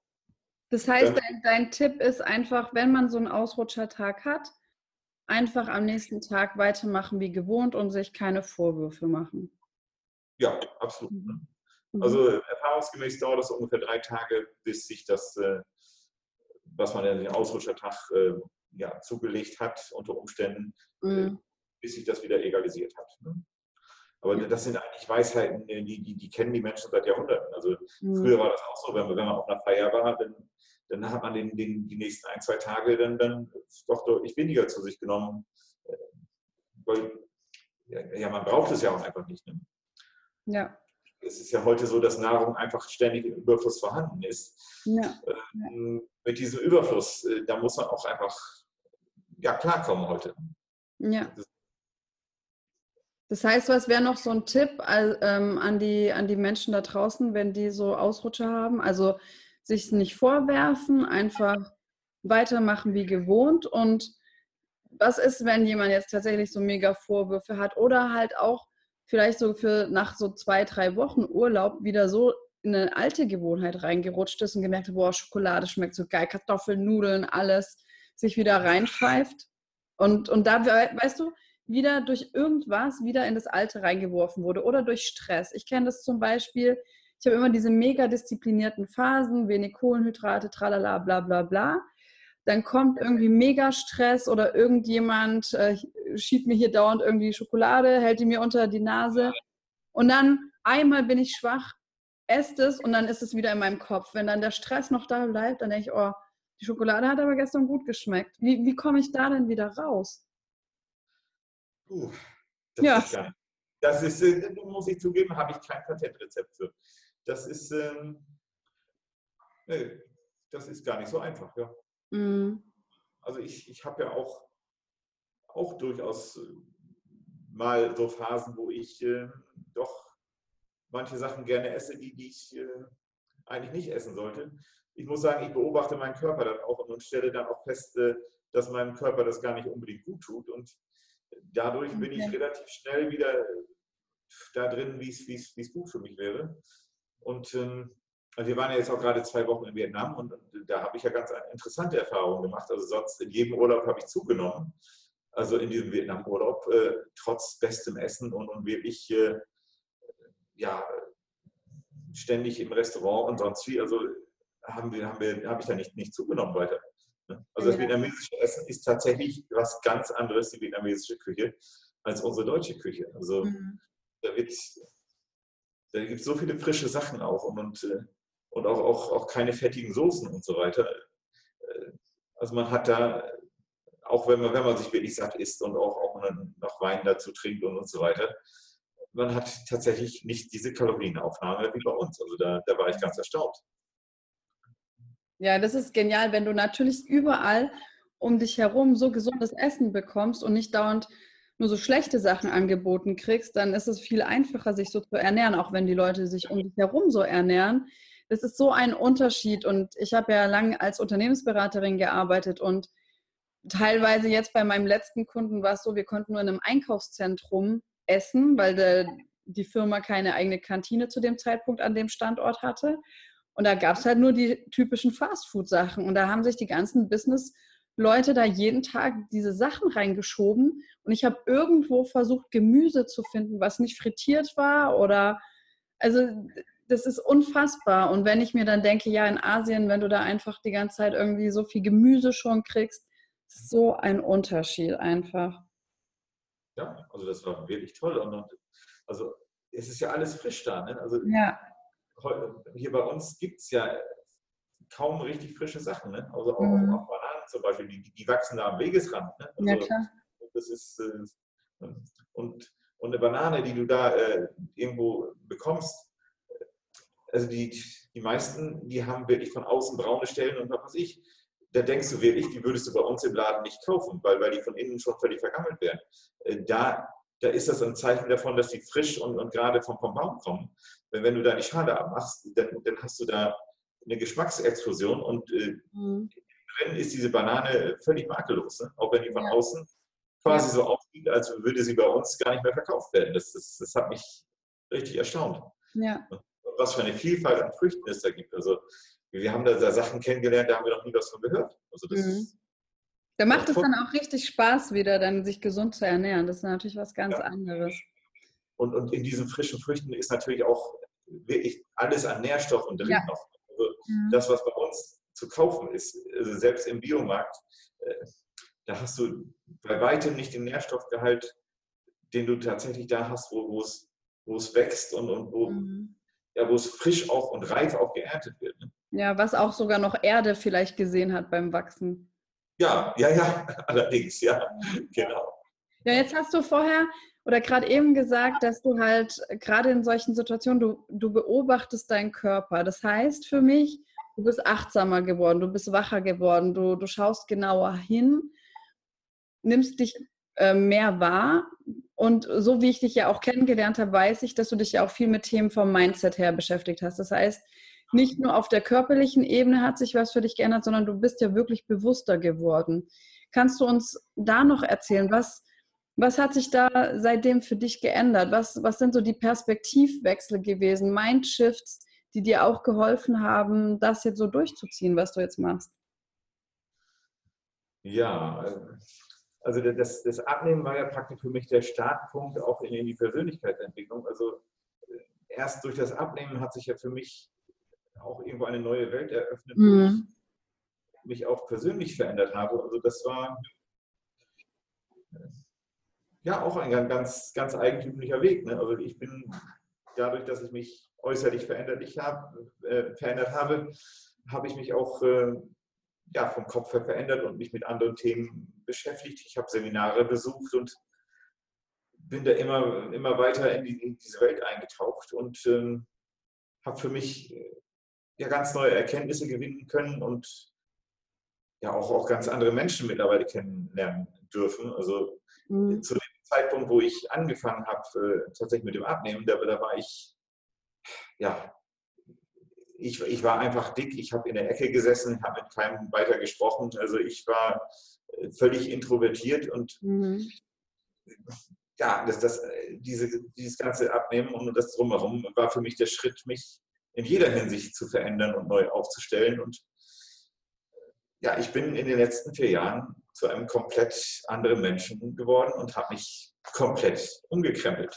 Das heißt, dein, dein Tipp ist einfach, wenn man so einen Ausrutschertag hat, einfach am nächsten Tag weitermachen wie gewohnt und sich keine Vorwürfe machen. Ja, absolut. Mhm. mhm. Also erfahrungsgemäß dauert das ungefähr drei Tage, bis sich das, äh, was man den Ausrutschertag äh, ja, zugelegt hat, unter Umständen, äh, mhm. bis sich das wieder egalisiert hat. Ne? Aber das sind eigentlich Weisheiten, die, die, die kennen die Menschen seit Jahrhunderten. Also mhm. früher war das auch so, wenn man, wenn man auf einer Feier war, dann dann hat man den, den, die nächsten ein, zwei Tage dann, dann doch deutlich weniger zu sich genommen. Äh, weil ja, man braucht es ja auch einfach nicht. Ne? Ja. Es ist ja heute so, dass Nahrung einfach ständig im Überfluss vorhanden ist. Ja. Ähm, mit diesem Überfluss, äh, da muss man auch einfach ja, klarkommen heute. Ja. Das heißt, was wäre noch so ein Tipp ähm, an, die, an die Menschen da draußen, wenn die so Ausrutscher haben? Also sich nicht vorwerfen, einfach weitermachen wie gewohnt. Und was ist, wenn jemand jetzt tatsächlich so mega Vorwürfe hat oder halt auch vielleicht so für nach so zwei, drei Wochen Urlaub wieder so in eine alte Gewohnheit reingerutscht ist und gemerkt hat, boah, Schokolade schmeckt so geil, Kartoffeln, Nudeln, alles, sich wieder reinpfeift. Und, und da, weißt du, wieder durch irgendwas wieder in das Alte reingeworfen wurde oder durch Stress. Ich kenne das zum Beispiel, ich habe immer diese mega disziplinierten Phasen, wenig Kohlenhydrate, tralala, bla bla bla. Dann kommt irgendwie mega Stress oder irgendjemand äh, schiebt mir hier dauernd irgendwie Schokolade, hält die mir unter die Nase. Und dann einmal bin ich schwach, esst es und dann ist es wieder in meinem Kopf. Wenn dann der Stress noch da bleibt, dann denke ich, oh, die Schokolade hat aber gestern gut geschmeckt. Wie, wie komme ich da denn wieder raus? Uh, das ja. Ist gar, das ist, äh, muss ich zugeben, habe ich kein Patentrezept für das ist, ähm, nee, das ist gar nicht so einfach. Ja. Mhm. Also ich, ich habe ja auch, auch durchaus äh, mal so Phasen, wo ich äh, doch manche Sachen gerne esse, die, die ich äh, eigentlich nicht essen sollte. Ich muss sagen, ich beobachte meinen Körper dann auch und stelle dann auch fest, äh, dass meinem Körper das gar nicht unbedingt gut tut. Und dadurch okay. bin ich relativ schnell wieder da drin, wie es gut für mich wäre. Und ähm, wir waren ja jetzt auch gerade zwei Wochen in Vietnam und, da habe ich ja ganz interessante Erfahrungen gemacht. Also sonst in jedem Urlaub habe ich zugenommen. Also in diesem Vietnam-Urlaub, äh, trotz bestem Essen und, und wirklich äh, ja, ständig im Restaurant und sonst wie. Also haben wir, haben wir, habe ich da nicht, nicht zugenommen weiter. Ne? Also das vietnamesische Essen ist tatsächlich was ganz anderes, die vietnamesische Küche, als unsere deutsche Küche. Also mhm. da wird da gibt es so viele frische Sachen auch und, und, äh, und auch, auch, auch keine fettigen Soßen und so weiter. Äh, also man hat da, auch wenn man, wenn man sich wirklich satt isst und auch, auch noch Wein dazu trinkt und, und so weiter, man hat tatsächlich nicht diese Kalorienaufnahme wie bei uns. Also da, da war ich ganz erstaunt. Ja, das ist genial, wenn du natürlich überall um dich herum so gesundes Essen bekommst und nicht dauernd nur so schlechte Sachen angeboten kriegst, dann ist es viel einfacher, sich so zu ernähren, auch wenn die Leute sich um dich herum so ernähren. Das ist so ein Unterschied. Und ich habe ja lange als Unternehmensberaterin gearbeitet und teilweise jetzt bei meinem letzten Kunden war es so, wir konnten nur in einem Einkaufszentrum essen, weil der, die Firma keine eigene Kantine zu dem Zeitpunkt an dem Standort hatte. Und da gab es halt nur die typischen Fastfood-Sachen. Und da haben sich die ganzen Business- Leute da jeden Tag diese Sachen reingeschoben und ich habe irgendwo versucht, Gemüse zu finden, was nicht frittiert war oder also das ist unfassbar. Und wenn ich mir dann denke, ja, in Asien, wenn du da einfach die ganze Zeit irgendwie so viel Gemüse schon kriegst, ist so ein Unterschied einfach. Ja, also das war wirklich toll. Und, also es ist ja alles frisch da. Ne? Also ja. hier bei uns gibt es ja kaum richtig frische Sachen. Ne? Also auch, mhm. auch zum Beispiel, die, die wachsen da am Wegesrand. Ne? Also, ja, klar. Das ist, äh, und, und eine Banane, die du da äh, irgendwo bekommst, also die, die meisten, die haben wirklich von außen braune Stellen und was weiß ich. da denkst du wirklich, die würdest du bei uns im Laden nicht kaufen, weil, weil die von innen schon völlig vergammelt werden. Äh, da, da ist das ein Zeichen davon, dass die frisch und, und gerade vom, vom Baum kommen. Wenn du da die Schale abmachst, dann, dann hast du da eine Geschmacksexplosion und äh, mhm. drin ist diese Banane völlig makellos, ne? auch wenn die von ja. außen quasi ja. so aussieht, als würde sie bei uns gar nicht mehr verkauft werden. Das, das, das hat mich richtig erstaunt. Ja. Was für eine Vielfalt an Früchten es da gibt. Also wir haben da, da Sachen kennengelernt, da haben wir noch nie was von gehört. Also das mhm. Da macht es dann auch richtig Spaß, wieder dann sich gesund zu ernähren. Das ist natürlich was ganz ja. anderes. Und, und in diesen frischen Früchten ist natürlich auch wirklich alles an Nährstoffen drin ja. noch. Also mhm. Das, was bei uns zu kaufen ist, also selbst im Biomarkt, äh, da hast du bei weitem nicht den Nährstoffgehalt, den du tatsächlich da hast, wo, wo, es, wo es wächst und, und wo, mhm. Ja, wo es frisch auch und reif auch geerntet wird. Ne? Ja, was auch sogar noch Erde vielleicht gesehen hat beim Wachsen. Ja, ja, ja, (laughs) allerdings, ja, genau. Ja, jetzt hast du vorher oder gerade eben gesagt, dass du halt gerade in solchen Situationen, du, du beobachtest deinen Körper. Das heißt für mich, du bist achtsamer geworden, du bist wacher geworden, du, du schaust genauer hin nimmst dich äh, mehr wahr. Und so wie ich dich ja auch kennengelernt habe, weiß ich, dass du dich ja auch viel mit Themen vom Mindset her beschäftigt hast. Das heißt, nicht nur auf der körperlichen Ebene hat sich was für dich geändert, sondern du bist ja wirklich bewusster geworden. Kannst du uns da noch erzählen, was, was hat sich da seitdem für dich geändert? Was, was sind so die Perspektivwechsel gewesen, Mindshifts, die dir auch geholfen haben, das jetzt so durchzuziehen, was du jetzt machst? Ja, also das, das Abnehmen war ja praktisch für mich der Startpunkt auch in, in die Persönlichkeitsentwicklung. Also äh, erst durch das Abnehmen hat sich ja für mich auch irgendwo eine neue Welt eröffnet, mhm. wo ich mich auch persönlich verändert habe. Also das war ja auch ein ganz, ganz eigentümlicher Weg. Ne? Also ich bin dadurch, dass ich mich äußerlich verändert, ich hab, äh, verändert habe, habe ich mich auch äh, ja, vom Kopf her verändert und mich mit anderen Themen beschäftigt. Ich habe Seminare besucht und bin da immer, immer weiter in, die, in diese Welt eingetaucht und ähm, habe für mich ja ganz neue Erkenntnisse gewinnen können und ja auch, auch ganz andere Menschen mittlerweile kennenlernen dürfen. Also mhm. zu dem Zeitpunkt, wo ich angefangen habe, äh, tatsächlich mit dem Abnehmen, da, da war ich ja ich, ich war einfach dick, ich habe in der Ecke gesessen, habe mit keinem weiter gesprochen. Also ich war äh, völlig introvertiert und mhm. ja, das, das, diese, dieses ganze Abnehmen und das drumherum war für mich der Schritt, mich in jeder Hinsicht zu verändern und neu aufzustellen. Und ja, ich bin in den letzten vier Jahren zu einem komplett anderen Menschen geworden und habe mich komplett umgekrempelt.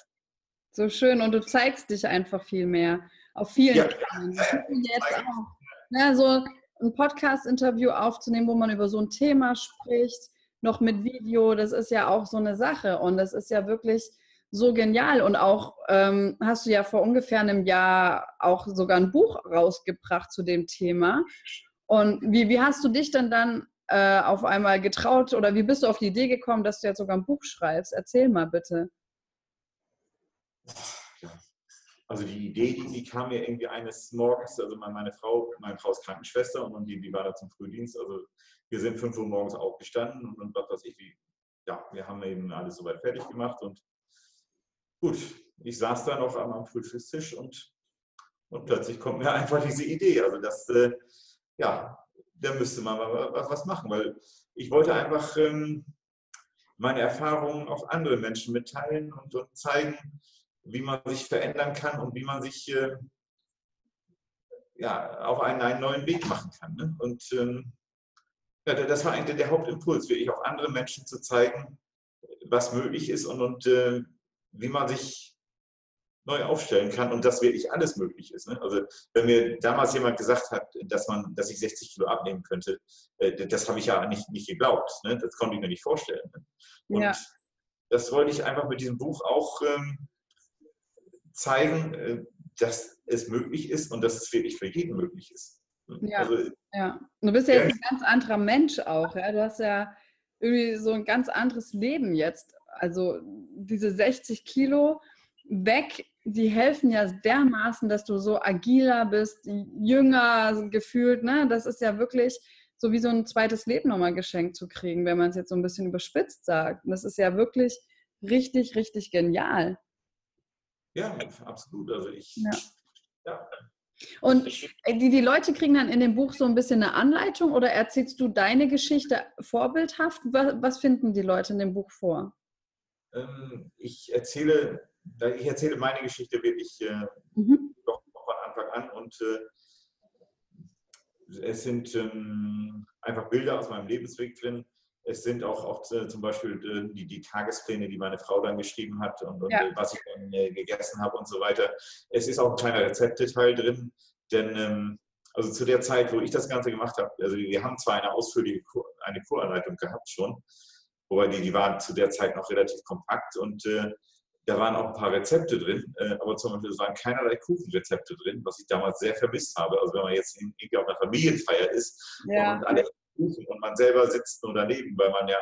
So schön und du zeigst dich einfach viel mehr auf vielen ja. Jetzt auch. Ja, so ein Podcast-Interview aufzunehmen, wo man über so ein Thema spricht, noch mit Video, das ist ja auch so eine Sache und das ist ja wirklich so genial. Und auch ähm, hast du ja vor ungefähr einem Jahr auch sogar ein Buch rausgebracht zu dem Thema. Und wie, wie hast du dich denn dann äh, auf einmal getraut oder wie bist du auf die Idee gekommen, dass du jetzt sogar ein Buch schreibst? Erzähl mal bitte. Also die Idee, die kam mir irgendwie eines Morgens, also meine Frau, meine Frau ist Krankenschwester und die, die war da zum Frühdienst. Also wir sind 5 Uhr morgens aufgestanden und, und was weiß ich, wie, ja, wir haben eben alles soweit fertig gemacht und gut, ich saß da noch am, am Frühstückstisch und, und plötzlich kommt mir einfach diese Idee. Also das, äh, ja, da müsste man mal was, machen, weil ich wollte einfach ähm, meine Erfahrungen auch andere Menschen mitteilen und, und zeigen, wie man sich verändern kann und wie man sich äh, ja, auf einen, einen neuen Weg machen kann. Ne? Und ähm, ja, das war eigentlich der Hauptimpuls, wirklich auch andere Menschen zu zeigen, was möglich ist und, und äh, wie man sich neu aufstellen kann und dass wirklich alles möglich ist. Ne? Also wenn mir damals jemand gesagt hat, dass man, dass ich 60 Kilo abnehmen könnte, äh, das habe ich ja nicht, nicht geglaubt. Ne? Das konnte ich mir nicht vorstellen. Ne? Und ja. das wollte ich einfach mit diesem Buch auch ähm, zeigen, äh, dass es möglich ist und dass es wirklich für jeden möglich ist. Ja, also, ja. Du bist ja jetzt ein ganz anderer Mensch auch. Ja? Du hast ja irgendwie so ein ganz anderes Leben jetzt. Also diese 60 Kilo weg, die helfen ja dermaßen, dass du so agiler bist, jünger gefühlt. Ne? Das ist ja wirklich so wie so ein zweites Leben nochmal geschenkt zu kriegen, wenn man es jetzt so ein bisschen überspitzt sagt. Und das ist ja wirklich richtig, richtig genial. Ja, absolut. Also ich, ja. ja. Und die, die Leute kriegen dann in dem Buch so ein bisschen eine Anleitung oder erzählst du deine Geschichte vorbildhaft? Was, finden die Leute in dem Buch vor? Ähm, ich erzähle, ich erzähle meine Geschichte wirklich äh, mhm. doch von Anfang an und äh, es sind ähm, einfach Bilder aus meinem Lebensweg drin. Es sind auch, auch äh, zum Beispiel äh, die, die, Tagespläne, die meine Frau dann geschrieben hat und, und ja. Äh, was ich dann gegessen habe und so weiter. Es ist auch ein kleiner Rezepteteil drin, denn ähm, also zu der Zeit, wo ich das Ganze gemacht habe, also wir haben zwar eine ausführliche Kur, eine Kuranleitung gehabt schon, wobei die, die waren zu der Zeit noch relativ kompakt und äh, da waren auch ein paar Rezepte drin, äh, aber zum Beispiel es waren keinerlei Kuchenrezepte drin, was ich damals sehr vermisst habe. Also wenn man jetzt irgendwie auf einer Familienfeier ist ja. und alle Kuchen und man selber sitzt nur daneben, weil man ja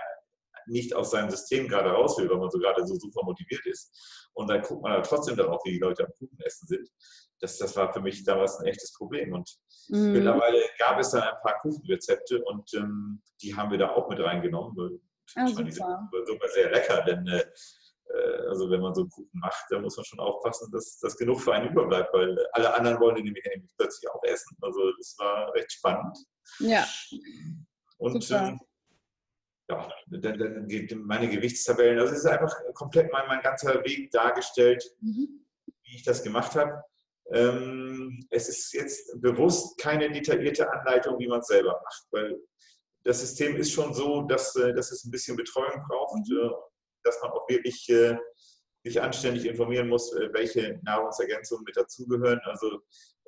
nicht aus seinem System gerade raus will, weil man so gerade so super motiviert ist. Und dann guckt man aber trotzdem darauf, wie die Leute am Kuchen essen sind. Das, das war für mich damals ein echtes Problem. Und mhm. mittlerweile gab es dann ein paar Kuchenrezepte und ähm, die haben wir da auch mit reingenommen. Ah, die sind sogar sehr lecker, denn äh, also wenn man so einen Kuchen macht, dann muss man schon aufpassen, dass, dass genug für einen überbleibt, weil alle anderen wollen nämlich plötzlich auch essen. Also das war recht spannend. Ja. Und ähm, ja, dann, dann meine Gewichtstabellen, also es ist einfach komplett mein, mein ganzer Weg dargestellt, mhm. wie ich das gemacht habe. Ähm, es ist jetzt bewusst keine detaillierte Anleitung, wie man es selber macht, weil das System ist schon so, dass, äh, dass es ein bisschen Betreuung braucht. Mhm. Dass man auch wirklich äh, sich anständig informieren muss, äh, welche Nahrungsergänzungen mit dazugehören. Also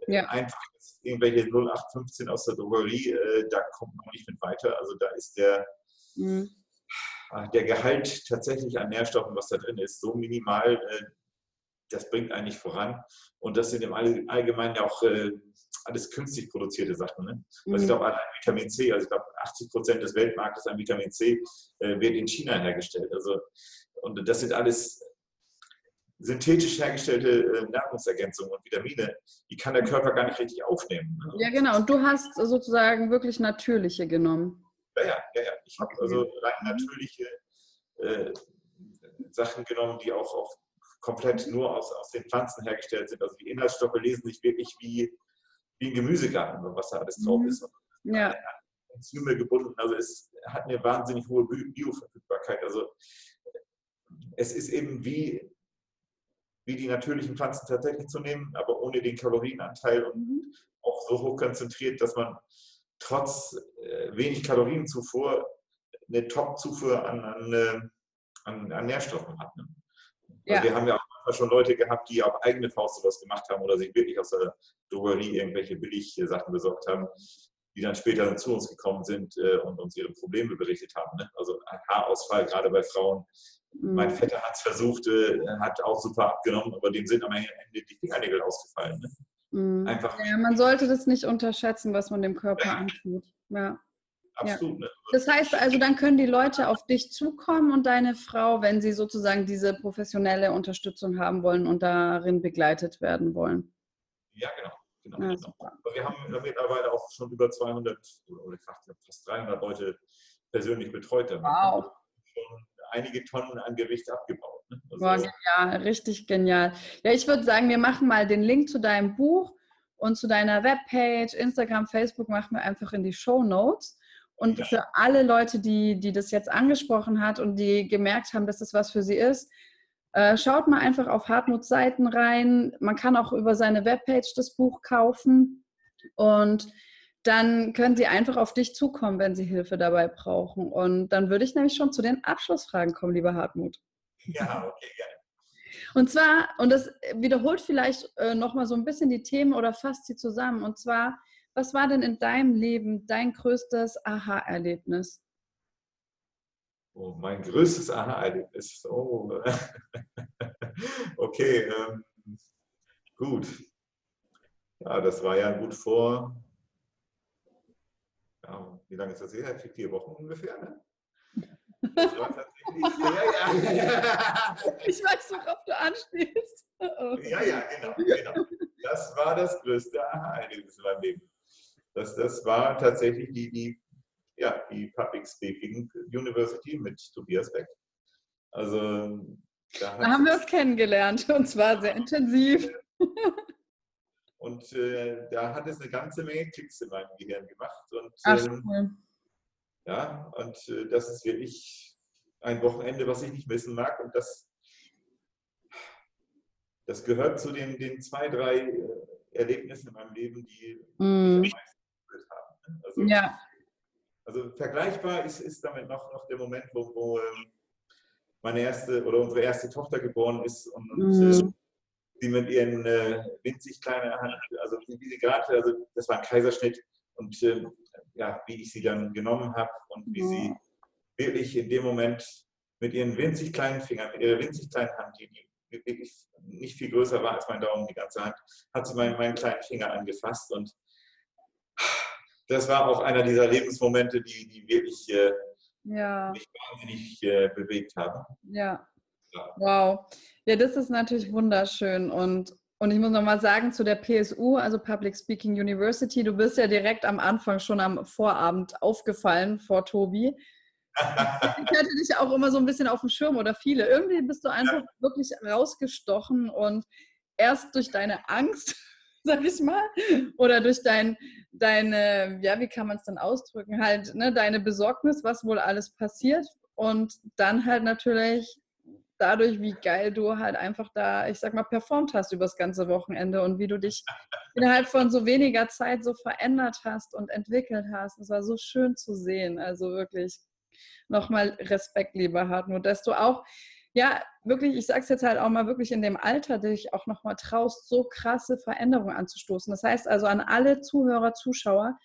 äh, ja. einfach irgendwelche 0815 aus der Drogerie, äh, da kommt man nicht mit weiter. Also da ist der, mhm. Ah, der Gehalt tatsächlich an Nährstoffen, was da drin ist, so minimal, das bringt eigentlich voran. Und das sind im Allgemeinen auch alles künstlich produzierte Sachen. Ne? Also ich mhm. glaube, allein Vitamin C, also ich glaube, 80 Prozent des Weltmarktes an Vitamin C äh, wird in China hergestellt. Also, und das sind alles synthetisch hergestellte äh, Nahrungsergänzungen und Vitamine, die kann der Körper gar nicht richtig aufnehmen. Ne? Ja, genau. Und du hast sozusagen wirklich natürliche genommen. Ja, ja, ja. ja. Ich habe also rein natürliche äh, Sachen genommen, die auch, auch komplett nur aus, aus den Pflanzen hergestellt sind. Also die Inhaltsstoffe lesen sich wirklich wie, wie ein Gemüsegarten, was da alles drauf mhm. ist. Ja. Enzyme gebunden. Also es hat eine wahnsinnig hohe Bioverfügbarkeit. Also es ist eben wie, wie die natürlichen Pflanzen tatsächlich zu nehmen, aber ohne den Kalorienanteil und mhm. auch so hoch konzentriert, dass man trotz äh, wenig Kalorienzufuhr eine Top-Zufuhr an, an, äh, an, an, Nährstoffen hat. Ne? Ja. Wir haben ja auch schon Leute gehabt, die auf eigene Faust sowas gemacht haben oder sich wirklich aus der Drogerie irgendwelche Billig-Sachen besorgt haben, die dann später zu uns gekommen sind äh, und uns ihre Probleme berichtet haben. Ne? Also ein Haarausfall, gerade bei Frauen. Mhm. Mein Vetter hat es versucht, äh, hat auch super abgenommen, aber dem sind am Ende die Fingernägel ausgefallen. Ne? Mhm. Einfach. Ja, man sollte das nicht unterschätzen, was man dem Körper antut. Ja. Absolut. Ja. Ne? Das heißt also, dann können die Leute auf dich zukommen und deine Frau, wenn sie sozusagen diese professionelle Unterstützung haben wollen und darin begleitet werden wollen. Ja, genau. genau, ja, genau. Wir haben mittlerweile auch schon über 200 oder fast 300 Leute persönlich betreut. Damit. Wow. Schon einige Tonnen an Gewicht abgebaut. Ne? Also, Boah, genial, richtig genial. Ja, ich würde sagen, wir machen mal den Link zu deinem Buch und zu deiner Webpage, Instagram, Facebook machen wir einfach in die Show Notes. Und für alle Leute, die, die das jetzt angesprochen hat und die gemerkt haben, dass das was für sie ist, äh, schaut mal einfach auf Hartmuts Seiten rein. Man kann auch über seine Webpage das Buch kaufen. Und dann können sie einfach auf dich zukommen, wenn sie Hilfe dabei brauchen. Und dann würde ich nämlich schon zu den Abschlussfragen kommen, lieber Hartmut. Ja, okay, gerne. Und zwar, und das wiederholt vielleicht äh, nochmal so ein bisschen die Themen oder fasst sie zusammen. Und zwar, was war denn in deinem Leben dein größtes Aha-Erlebnis? Oh, mein größtes Aha-Erlebnis. Oh. (laughs) okay, ähm, gut. Ja, das war ja gut vor. Ja, wie lange ist das her? Vier Wochen ungefähr, ne? Das war tatsächlich (laughs) sehr, ja. Ich weiß, worauf du anspielst. Oh. Ja, ja, genau, genau. Das war das größte Aha-Erlebnis in meinem Leben das, das war tatsächlich die, die ja, die Public Speaking University mit Tobias Beck. Also da, da haben wir uns kennengelernt und zwar sehr intensiv. (laughs) Und äh, da hat es eine ganze Menge Klicks in meinem Gehirn gemacht. Und, Ach, ähm, cool. Ja, und äh, das ist wirklich ein Wochenende, was ich nicht missen mag. Und das, das gehört zu den, den zwei, drei äh, Erlebnissen in meinem Leben, die mm. mich am meisten gefühlt haben. Ne? Also, ja. also vergleichbar ist, ist damit noch, noch der Moment, wo, wo ähm, meine erste oder unsere erste Tochter geboren ist und, und mm. äh, sie mit ihren äh, winzig kleinen Hand, also wie, sie gerade, also das war ein Kaiserschnitt und äh, ja, wie ich sie dann genommen habe und wie ja. sie wirklich in dem Moment mit ihren winzig kleinen Fingern, mit ihrer winzig kleinen Hand, die, die wirklich nicht viel größer war als mein Daumen, die ganze Hand, hat sie meinen, meinen kleinen Finger angefasst und das war auch einer dieser Lebensmomente, die, die wirklich äh, ja. mich wahnsinnig äh, bewegt haben. Ja. ja. Wow. Ja, das ist natürlich wunderschön und und ich muss nochmal sagen zu der PSU, also Public Speaking University, du bist ja direkt am Anfang schon am Vorabend aufgefallen vor Tobi. (laughs) ich hatte dich auch immer so ein bisschen auf dem Schirm oder viele. Irgendwie bist du einfach ja. wirklich rausgestochen und erst durch deine Angst, (laughs) sag ich mal, oder durch dein, deine, ja, wie kann man es dann ausdrücken, halt, ne, deine Besorgnis, was wohl alles passiert und dann halt natürlich dadurch, wie geil du halt einfach da, ich sag mal, performt hast über das ganze Wochenende und wie du dich (laughs) innerhalb von so weniger Zeit so verändert hast und entwickelt hast. Es war so schön zu sehen. Also wirklich nochmal Respekt, lieber Hartmut, dass du auch, ja, wirklich, ich sag's jetzt halt auch mal wirklich in dem Alter, dich auch nochmal traust, so krasse Veränderungen anzustoßen. Das heißt also an alle Zuhörer, Zuschauer,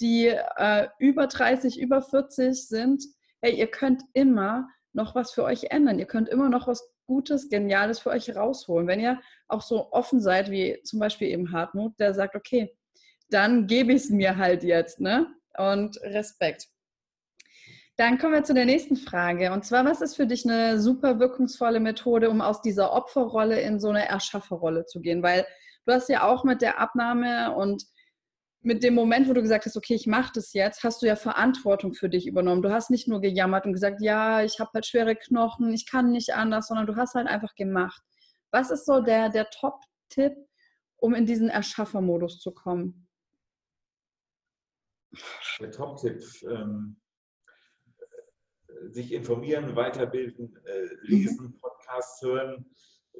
die äh, über 30, über 40 sind, hey, ihr könnt immer noch was für euch ändern. Ihr könnt immer noch was Gutes, Geniales für euch rausholen. Wenn ihr auch so offen seid, wie zum Beispiel eben Hartmut, der sagt, okay, dann gebe ich es mir halt jetzt, ne? Und Respekt. Dann kommen wir zu der nächsten Frage. Und zwar, was ist für dich eine super wirkungsvolle Methode, um aus dieser Opferrolle in so eine Erschafferrolle zu gehen? Weil du hast ja auch mit der Abnahme und mit dem Moment, wo du gesagt hast, okay, ich mache das jetzt, hast du ja Verantwortung für dich übernommen. Du hast nicht nur gejammert und gesagt, ja, ich habe halt schwere Knochen, ich kann nicht anders, sondern du hast halt einfach gemacht. Was ist so der, der Top-Tipp, um in diesen Erschaffermodus zu kommen? Der Top-Tipp, ähm, sich informieren, weiterbilden, äh, lesen, mhm. Podcasts hören, äh,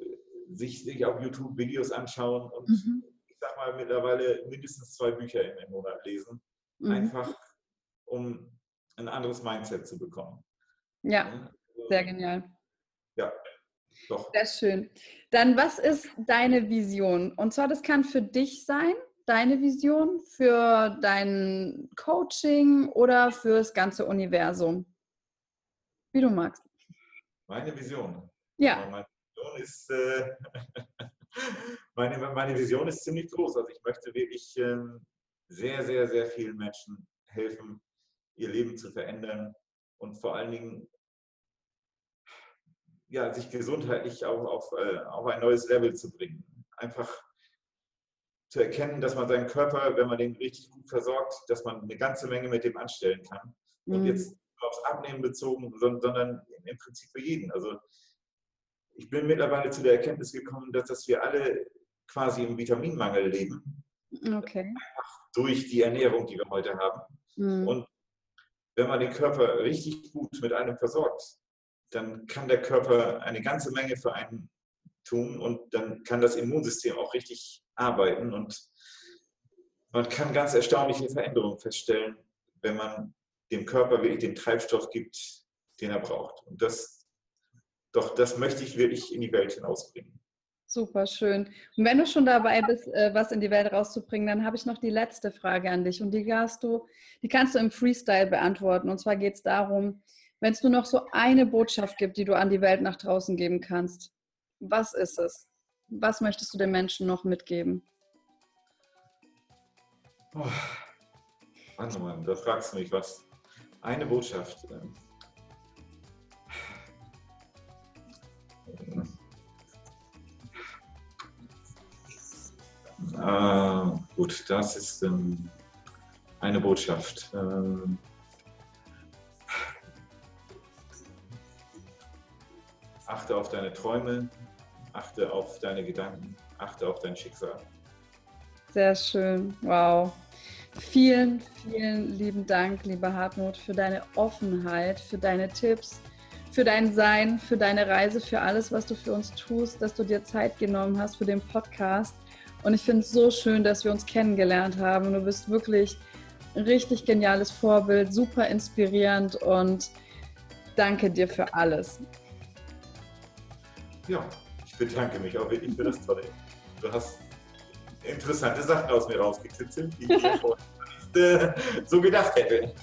sich, sich auf YouTube Videos anschauen und mhm ich sag mal, mittlerweile mindestens zwei Bücher im Monat lesen. Mhm. Einfach, um ein anderes Mindset zu bekommen. Ja, sehr genial. Ja, doch. Sehr schön. Dann, was ist deine Vision? Und zwar, das kann für dich sein, deine Vision, für dein Coaching oder für das ganze Universum. Wie du magst. Meine Vision. Ja. Meine Vision ist, äh, (laughs) meine, meine Vision ist ziemlich groß. Also ich möchte wirklich ähm, sehr, sehr, sehr vielen Menschen helfen, ihr Leben zu verändern und vor allen Dingen ja, sich gesundheitlich auch auf, äh, auf ein neues Level zu bringen. Einfach zu erkennen, dass man seinen Körper, wenn man den richtig gut versorgt, dass man eine ganze Menge mit dem anstellen kann. Und mhm. jetzt aufs Abnehmen bezogen, sondern im Prinzip für jeden. Also ich bin mittlerweile zu der Erkenntnis gekommen, dass, dass wir alle quasi im Vitaminmangel leben. Okay. durch die Ernährung, die wir heute haben. Mhm. Und wenn man den Körper richtig gut mit einem versorgt, dann kann der Körper eine ganze Menge für einen tun und dann kann das Immunsystem auch richtig arbeiten und man kann ganz erstaunliche Veränderungen feststellen, wenn man dem Körper wirklich den Treibstoff gibt, den er braucht. Und das doch das möchte ich wirklich in die Welt hinausbringen. Super schön. Und wenn du schon dabei bist, äh, was in die Welt rauszubringen, dann habe ich noch die letzte Frage an dich und die kannst du, die kannst du im Freestyle beantworten. Und zwar geht es darum, wenn es nur noch so eine Botschaft gibt, die du an die Welt nach draußen geben kannst, was ist es? Was möchtest du den Menschen noch mitgeben? Oh, Mann, Mann, da fragst du mich was eine Botschaft. Ähm, ah, gut, das ist ähm, eine Botschaft. Ähm, achte auf deine Träume, achte auf deine Gedanken, achte auf dein Schicksal. Sehr schön, wow. Vielen, vielen lieben Dank, lieber Hartmut, für deine Offenheit, für deine Tipps, für dein Sein, für deine Reise, für alles, was du für uns tust, dass du dir Zeit genommen hast für den Podcast. Und ich finde es so schön, dass wir uns kennengelernt haben. Du bist wirklich ein richtig geniales Vorbild, super inspirierend und danke dir für alles. Ja, ich bedanke mich auch wirklich für das Tolle. Du hast interessante Sachen aus mir rausgekitzelt, die ich äh, (laughs) so gedacht hätte.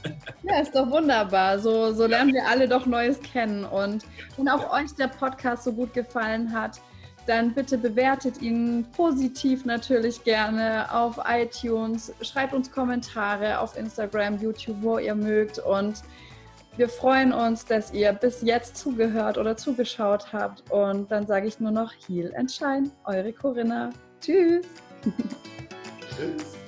Ja, ist doch wunderbar. So, so lernen wir alle doch Neues kennen. Und wenn auch euch der Podcast so gut gefallen hat, dann bitte bewertet ihn positiv natürlich gerne auf iTunes. Schreibt uns Kommentare auf Instagram, YouTube, wo ihr mögt. Und wir freuen uns, dass ihr bis jetzt zugehört oder zugeschaut habt. Und dann sage ich nur noch Heal and Shine, eure Corinna. Tschüss. どうした?